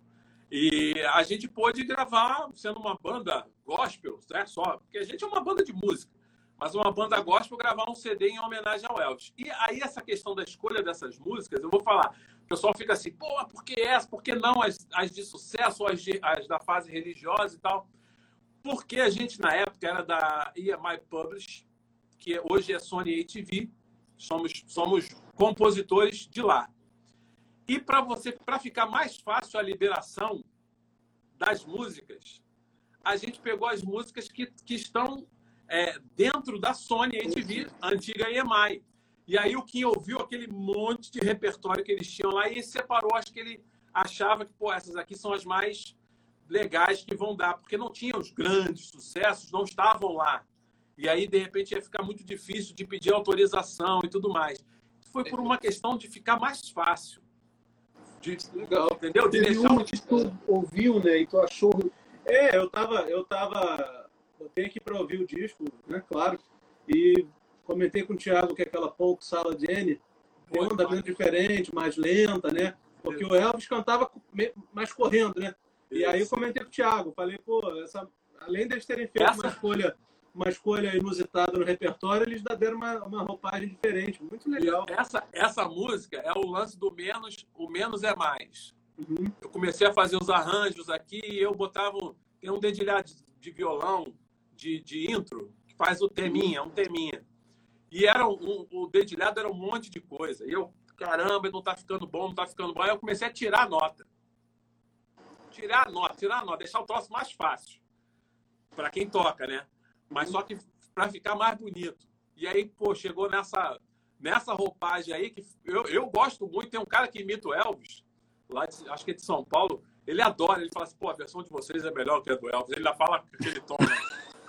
E a gente pôde gravar sendo uma banda gospel, né? Só porque a gente é uma banda de música, mas uma banda gospel gravar um CD em homenagem ao Elvis. E aí essa questão da escolha dessas músicas, eu vou falar, o pessoal fica assim, pô, por que essa? Por que não as, as de sucesso, as, de, as da fase religiosa e tal? Porque a gente, na época, era da EMI Publish, que hoje é Sony ATV, somos, somos compositores de lá. E para você, para ficar mais fácil a liberação das músicas, a gente pegou as músicas que, que estão é, dentro da Sony ATV, antiga EMI. E aí o Kim ouviu aquele monte de repertório que eles tinham lá e separou. Acho que ele achava que, pô, essas aqui são as mais legais que vão dar, porque não tinham os grandes sucessos, não estavam lá. E aí, de repente, ia ficar muito difícil de pedir autorização e tudo mais. Foi por uma questão de ficar mais fácil. De, Legal. Entendeu? De Teve deixar... uma que tu ouviu, né? E tu achou. É, eu tava. Eu tava. Botei aqui para ouvir o disco, né? Claro. E Comentei com o Thiago que aquela Polk Salad N é um andamento diferente, mais lenta, né? Porque o Elvis cantava mais correndo, né? E aí eu comentei com o Thiago, falei, pô, essa, além deles terem feito essa... uma escolha uma escolha inusitada no repertório, eles deram uma, uma roupagem diferente, muito legal. Essa, essa música é o lance do menos, o menos é mais. Uhum. Eu comecei a fazer os arranjos aqui e eu botava tem um dedilhado de, de violão, de, de intro, que faz o teminha, um teminha. E era um, o dedilhado era um monte de coisa. E eu, caramba, não tá ficando bom, não tá ficando bom. Aí eu comecei a tirar a nota. Tirar a nota, tirar a nota, deixar o troço mais fácil. Para quem toca, né? Mas só que para ficar mais bonito. E aí, pô, chegou nessa, nessa roupagem aí que eu, eu gosto muito. Tem um cara que imita o Elvis, lá de, acho que é de São Paulo. Ele adora, ele fala assim, pô, a versão de vocês é melhor que a do Elvis. Ele ainda fala aquele tom, né?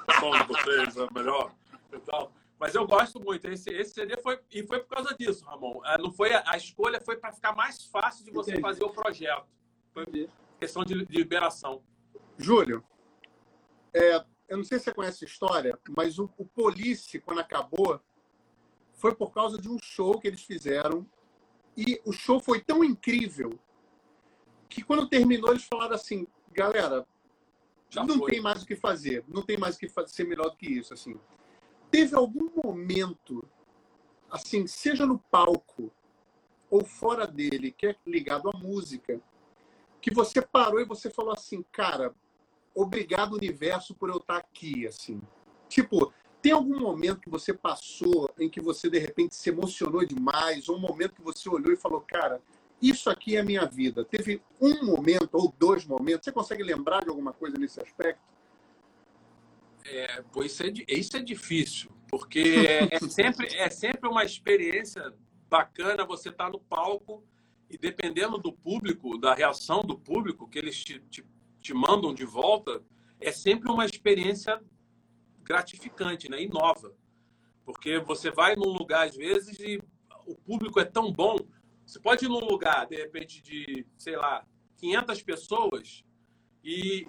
o tom de vocês é melhor e tal. Mas eu gosto muito. Esse, esse CD foi. E foi por causa disso, Ramon. É, não foi, a escolha foi para ficar mais fácil de você Entendi. fazer o projeto. Foi questão de, de liberação. Júlio, é, eu não sei se você conhece a história, mas o, o Police, quando acabou, foi por causa de um show que eles fizeram. E o show foi tão incrível que quando terminou, eles falaram assim: galera, Já não foi. tem mais o que fazer, não tem mais o que ser melhor do que isso. assim teve algum momento, assim, seja no palco ou fora dele, que é ligado à música, que você parou e você falou assim, cara, obrigado universo por eu estar aqui, assim. Tipo, tem algum momento que você passou em que você de repente se emocionou demais, ou um momento que você olhou e falou, cara, isso aqui é a minha vida. Teve um momento ou dois momentos, você consegue lembrar de alguma coisa nesse aspecto? É, pois isso é, isso é difícil, porque é, sempre, é sempre uma experiência bacana você estar tá no palco e dependendo do público, da reação do público, que eles te, te, te mandam de volta, é sempre uma experiência gratificante né? e nova. Porque você vai num lugar, às vezes, e o público é tão bom. Você pode ir num lugar, de repente, de, sei lá, 500 pessoas e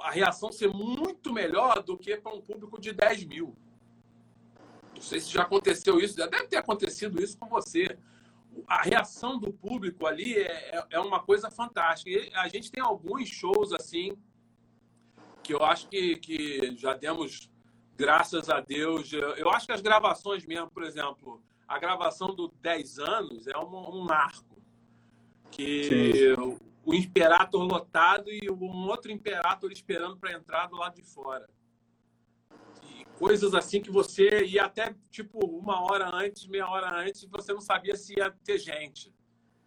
a reação ser muito melhor do que para um público de 10 mil. Não sei se já aconteceu isso, já deve ter acontecido isso com você. A reação do público ali é, é, é uma coisa fantástica. E a gente tem alguns shows assim que eu acho que, que já demos graças a Deus. Eu acho que as gravações mesmo, por exemplo, a gravação do 10 anos é um, um marco. Que. O Imperator lotado e um outro Imperator esperando para entrar do lado de fora. E coisas assim que você ia até tipo uma hora antes, meia hora antes, você não sabia se ia ter gente.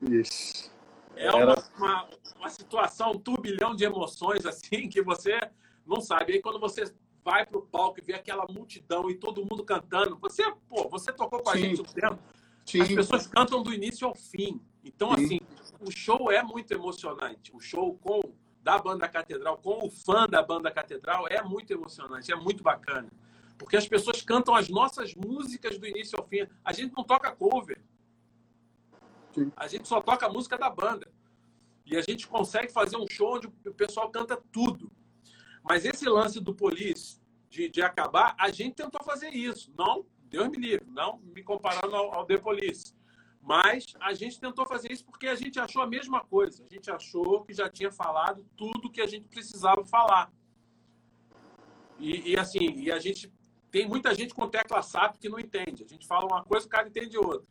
Isso. É uma, uma, uma situação, um turbilhão de emoções assim que você não sabe. Aí quando você vai para o palco e vê aquela multidão e todo mundo cantando. Você, pô, você tocou com a Sim. gente um tempo. Sim. As pessoas cantam do início ao fim. Então, Sim. assim, o show é muito emocionante. O show com da banda Catedral, com o fã da banda Catedral, é muito emocionante, é muito bacana. Porque as pessoas cantam as nossas músicas do início ao fim. A gente não toca cover. Sim. A gente só toca a música da banda. E a gente consegue fazer um show onde o pessoal canta tudo. Mas esse lance do Police de, de acabar, a gente tentou fazer isso. Não, Deus me livre, não me comparando ao, ao The Police. Mas a gente tentou fazer isso porque a gente achou a mesma coisa. A gente achou que já tinha falado tudo que a gente precisava falar. E, e assim, e a gente tem muita gente com tecla SAP que não entende. A gente fala uma coisa, o cara entende outra.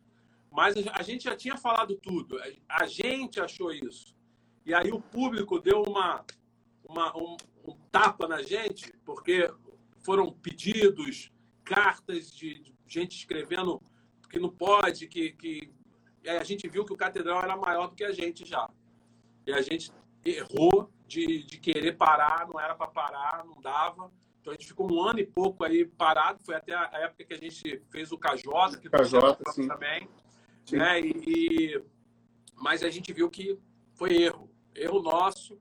Mas a gente já tinha falado tudo. A gente achou isso. E aí o público deu uma, uma, um, um tapa na gente, porque foram pedidos, cartas de gente escrevendo que não pode, que, que... E a gente viu que o catedral era maior do que a gente já. E a gente errou de, de querer parar, não era para parar, não dava. Então a gente ficou um ano e pouco aí parado. Foi até a época que a gente fez o KJ, que KJ sim. também. Sim. Né? E, e, mas a gente viu que foi erro. Erro nosso.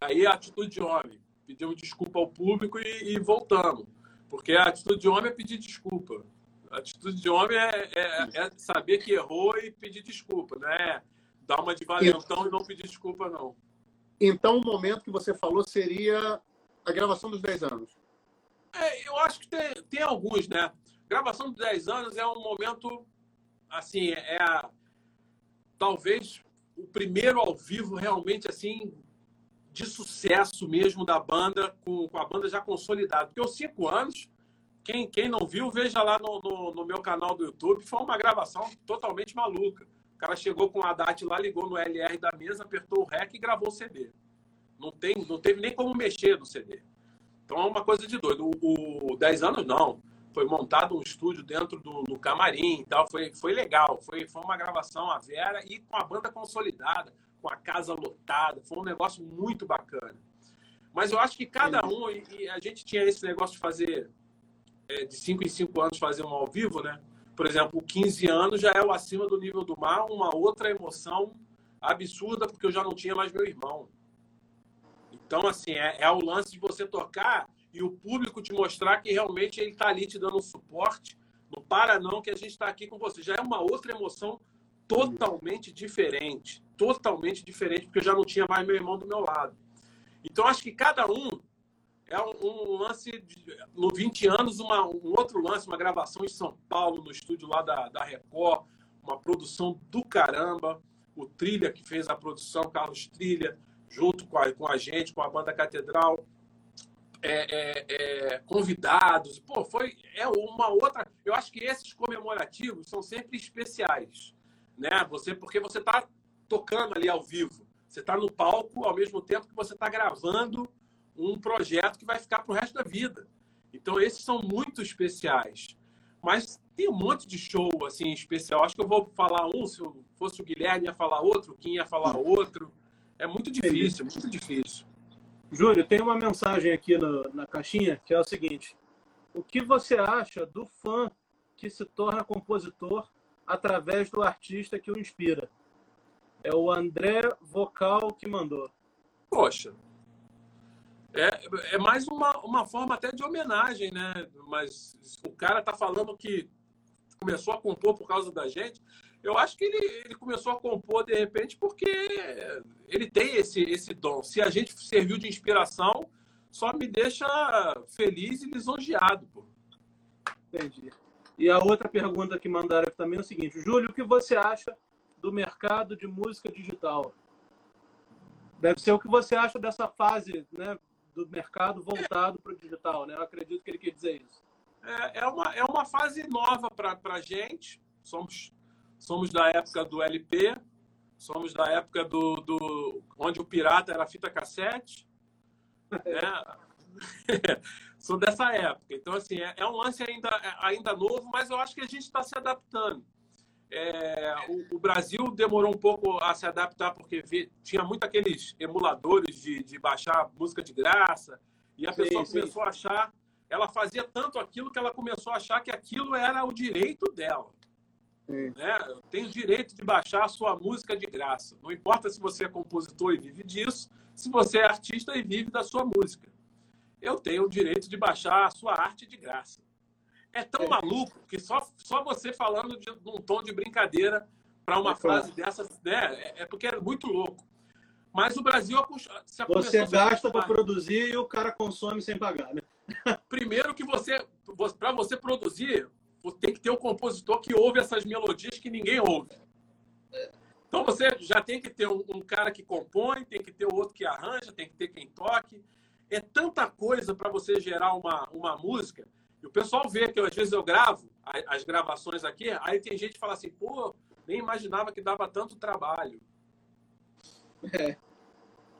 Aí a atitude de homem pedimos desculpa ao público e, e, voltamos. Porque a atitude de homem é pedir desculpa. A atitude de homem é, é, é saber que errou e pedir desculpa, não é dar uma de valentão e não pedir desculpa, não. Então, o momento que você falou seria a gravação dos 10 anos. É, eu acho que tem, tem alguns, né? Gravação dos 10 anos é um momento, assim, é a, talvez o primeiro ao vivo realmente, assim, de sucesso mesmo da banda, com, com a banda já consolidada. Porque os cinco anos, quem, quem não viu, veja lá no, no, no, meu canal do YouTube, foi uma gravação totalmente maluca. O cara chegou com a DAT lá, ligou no LR da mesa, apertou o REC e gravou o CD. Não, tem, não teve nem como mexer no CD. Então é uma coisa de doido. O, o 10 anos, não. Foi montado um estúdio dentro do, do camarim e tal. Foi, foi legal. Foi, foi uma gravação a Vera e com a banda consolidada com a casa lotada. Foi um negócio muito bacana. Mas eu acho que cada um, e a gente tinha esse negócio de fazer, é, de 5 em 5 anos, fazer um ao vivo, né? Por exemplo, 15 anos já é o acima do nível do mar, uma outra emoção absurda, porque eu já não tinha mais meu irmão. Então, assim, é, é o lance de você tocar e o público te mostrar que realmente ele está ali te dando um suporte. Não para não, que a gente está aqui com você. Já é uma outra emoção totalmente diferente. Totalmente diferente, porque eu já não tinha mais meu irmão do meu lado. Então, acho que cada um é um, um lance, de, no 20 anos, uma, um outro lance, uma gravação em São Paulo, no estúdio lá da, da Record, uma produção do caramba. O Trilha, que fez a produção, Carlos Trilha, junto com a, com a gente, com a banda Catedral. É, é, é, convidados. Pô, foi é uma outra. Eu acho que esses comemorativos são sempre especiais né? Você porque você está tocando ali ao vivo, você está no palco ao mesmo tempo que você está gravando um projeto que vai ficar para o resto da vida. Então esses são muito especiais. Mas tem um monte de show assim especial. Acho que eu vou falar um, se fosse o Guilherme ia falar outro, o Kim ia falar outro. É muito difícil, muito difícil. Júlio, tem uma mensagem aqui no, na caixinha que é o seguinte: O que você acha do fã que se torna compositor através do artista que o inspira? É o André Vocal que mandou. Poxa, é, é mais uma, uma forma até de homenagem, né? Mas o cara tá falando que começou a compor por causa da gente. Eu acho que ele, ele começou a compor de repente porque ele tem esse, esse dom. Se a gente serviu de inspiração, só me deixa feliz e lisonjeado. Pô. Entendi. E a outra pergunta que mandaram também é o seguinte: Júlio, o que você acha do mercado de música digital? Deve ser o que você acha dessa fase né, do mercado voltado para o digital, né? Eu acredito que ele quer dizer isso. É, é, uma, é uma fase nova para a gente. Somos, somos da época do LP, somos da época do, do onde o pirata era fita cassete. Né? Sou dessa época. Então, assim, é, é, um lance ainda, ainda novo, mas eu acho que a gente está se adaptando. É, o, o, Brasil demorou um pouco a se adaptar porque vi, tinha muito aqueles emuladores de, de baixar música de graça e a sim, pessoa sim. começou a achar, ela fazia tanto aquilo que ela começou a achar que aquilo era o direito dela. Né? Eu tenho direito de baixar a sua música de graça. Não importa se você é compositor e vive disso, se você é artista e vive da sua música. Eu tenho o direito de baixar a sua arte de graça. É tão maluco que só, só você falando de, de um tom de brincadeira para uma é frase dessa, né? É, é, porque é muito louco. Mas o Brasil se Você gasta para produzir e o cara consome sem pagar, né? Primeiro que você, para você produzir, tem que ter um compositor que ouve essas melodias que ninguém ouve. Então você já tem que ter um, um cara que compõe, tem que ter outro que arranja, tem que ter quem toque. É tanta coisa para você gerar uma, uma música e o pessoal vê que às vezes eu gravo as gravações aqui, aí tem gente que fala assim, pô, nem imaginava que dava tanto trabalho. É.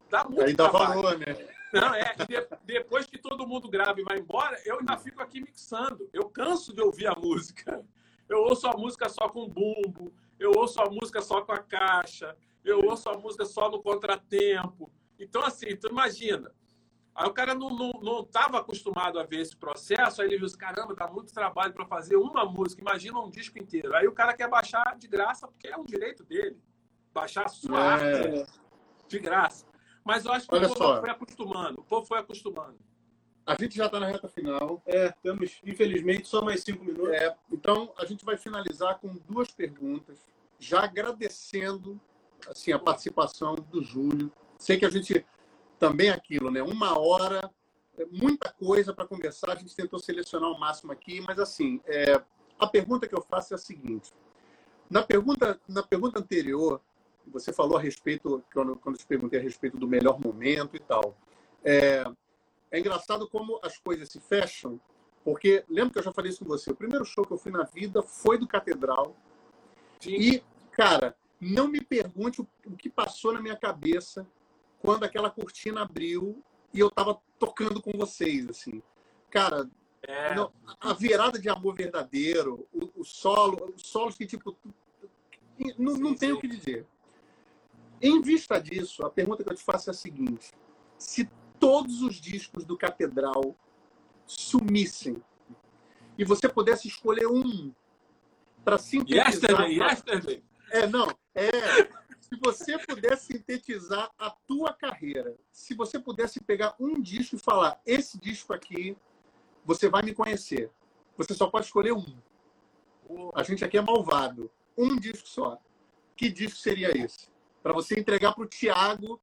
Dá muito aí trabalho. dá valor, né? Não, é, de, depois que todo mundo grava e vai embora, eu ainda fico aqui mixando. Eu canso de ouvir a música. Eu ouço a música só com bumbo, eu ouço a música só com a caixa, eu ouço a música só no contratempo. Então, assim, tu imagina, Aí o cara não estava não, não acostumado a ver esse processo, aí ele viu, caramba, dá muito trabalho para fazer uma música, imagina um disco inteiro. Aí o cara quer baixar de graça, porque é um direito dele. Baixar a sua é. arte de graça. Mas eu acho que Olha o povo só. foi acostumando, o povo foi acostumando. A gente já está na reta final. É, temos, infelizmente, só mais cinco minutos. É, então, a gente vai finalizar com duas perguntas, já agradecendo assim, a participação do Júlio. Sei que a gente também aquilo, né? Uma hora, é muita coisa para conversar. A gente tentou selecionar o máximo aqui, mas assim, é, a pergunta que eu faço é a seguinte: na pergunta, na pergunta anterior, você falou a respeito, quando, quando eu te perguntei a respeito do melhor momento e tal. É, é engraçado como as coisas se fecham, porque lembra que eu já falei isso com você? O primeiro show que eu fui na vida foi do Catedral. Sim. E, cara, não me pergunte o, o que passou na minha cabeça quando aquela cortina abriu e eu tava tocando com vocês, assim. Cara, é. não, a virada de amor verdadeiro, o, o solo, os solos que, tipo, não, não tem sim. o que dizer. Em vista disso, a pergunta que eu te faço é a seguinte: se todos os discos do Catedral sumissem e você pudesse escolher um para sintetizar... Yesterday, yesterday. É, não, é se você pudesse sintetizar a tua carreira, se você pudesse pegar um disco e falar, esse disco aqui, você vai me conhecer. Você só pode escolher um. A gente aqui é malvado. Um disco só. Que disco seria esse? Para você entregar para o Tiago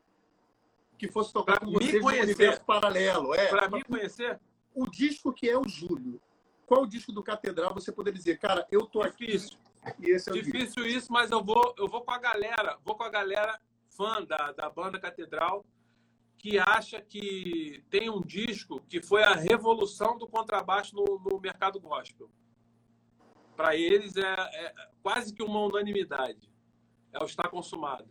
que fosse tocar pra com você no universo paralelo. É, para mim conhecer? O disco que é o Júlio. Qual o disco do Catedral você poderia dizer, cara, eu tô Difícil. aqui esse é Difícil isso, mas eu vou, eu vou com a galera, vou com a galera fã da, da banda Catedral, que acha que tem um disco que foi a revolução do contrabaixo no, no mercado gospel. Para eles é, é, quase que uma unanimidade. É o Está Consumado.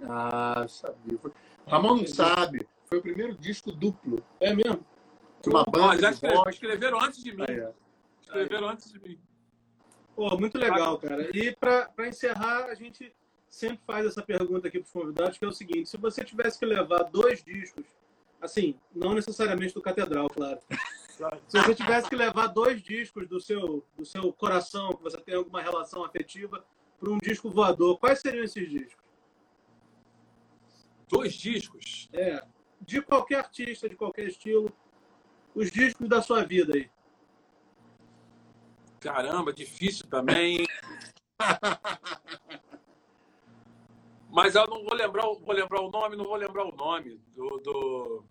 Ah, sabia. Ramon não sabe. Foi o primeiro disco duplo. É mesmo? De uma banda. já escreveram, escreveram antes de mim. Ah, é. Escreveram antes de mim. Pô, muito legal, cara. E para encerrar, a gente sempre faz essa pergunta aqui para os convidados, que é o seguinte: se você tivesse que levar dois discos Assim, não necessariamente do Catedral, claro. Se você tivesse que levar dois discos do seu, do seu coração, que você tem alguma relação afetiva, para um disco voador, quais seriam esses discos? Dois discos? É. De qualquer artista, de qualquer estilo. Os discos da sua vida aí. Caramba, difícil também. Mas eu não vou lembrar, vou lembrar o nome, não vou lembrar o nome do, do,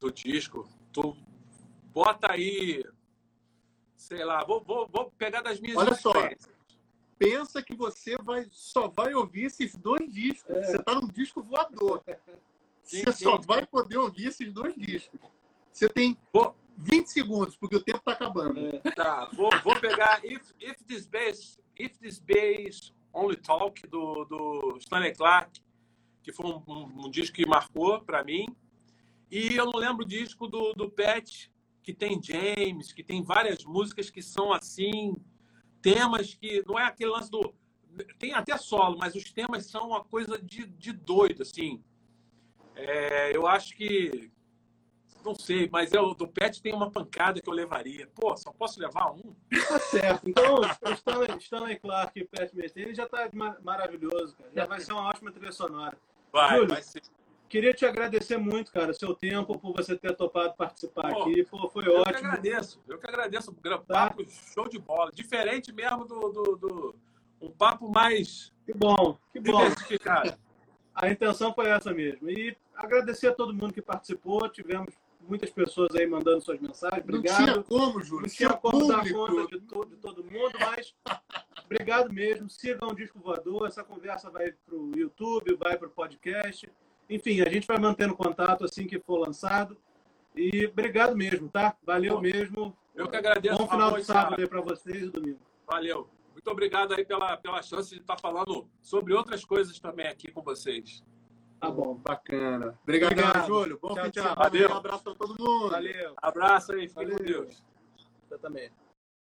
do disco. Tu bota aí, sei lá, vou, vou, vou pegar das minhas Olha só, pensa que você vai, só vai ouvir esses dois discos. É. Você está num disco voador. Sim, você sim, só sim. vai poder ouvir esses dois discos. Você tem vou... 20 segundos, porque o tempo está acabando. É. Tá, vou, vou pegar If, If This Bass, If This Bass Only Talk do, do Stanley Clark, que foi um, um, um disco que marcou para mim. E eu não lembro o disco do, do Pet, que tem James, que tem várias músicas que são assim, temas que não é aquele lance do. Tem até solo, mas os temas são uma coisa de, de doido, assim. É, eu acho que, não sei, mas eu, do Pet tem uma pancada que eu levaria. Pô, só posso levar um? Tá certo. Então, o Stanley, Stanley Clark e o Pet Metheny já tá maravilhoso, cara. Já vai ser uma ótima trilha sonora. Vai, Júlio, vai ser. Queria te agradecer muito, cara, seu tempo, por você ter topado participar Pô, aqui. Pô, foi eu ótimo. Eu que agradeço. Eu que agradeço. Um papo tá. show de bola. Diferente mesmo do, do, do, Um papo mais. Que bom, que bom. Diversificado. A intenção foi essa mesmo. E agradecer a todo mundo que participou. Tivemos muitas pessoas aí mandando suas mensagens. Obrigado. Não tinha como, Júlio. Não tinha como dar conta de, todo, de todo mundo, mas obrigado mesmo. Sigam o Disco Voador. Essa conversa vai para o YouTube, vai para o podcast. Enfim, a gente vai mantendo contato assim que for lançado. E obrigado mesmo, tá? Valeu Bom, mesmo. Eu que agradeço. Bom final de sábado aí para vocês e domingo. Valeu. Muito obrigado aí pela, pela chance de estar falando sobre outras coisas também aqui com vocês. Tá bom. Bacana. Obrigado, Obrigado. Júlio. Bom tchau, fim de semana. Um abraço para todo mundo. Valeu. Abraço aí. Fique com Deus. Também.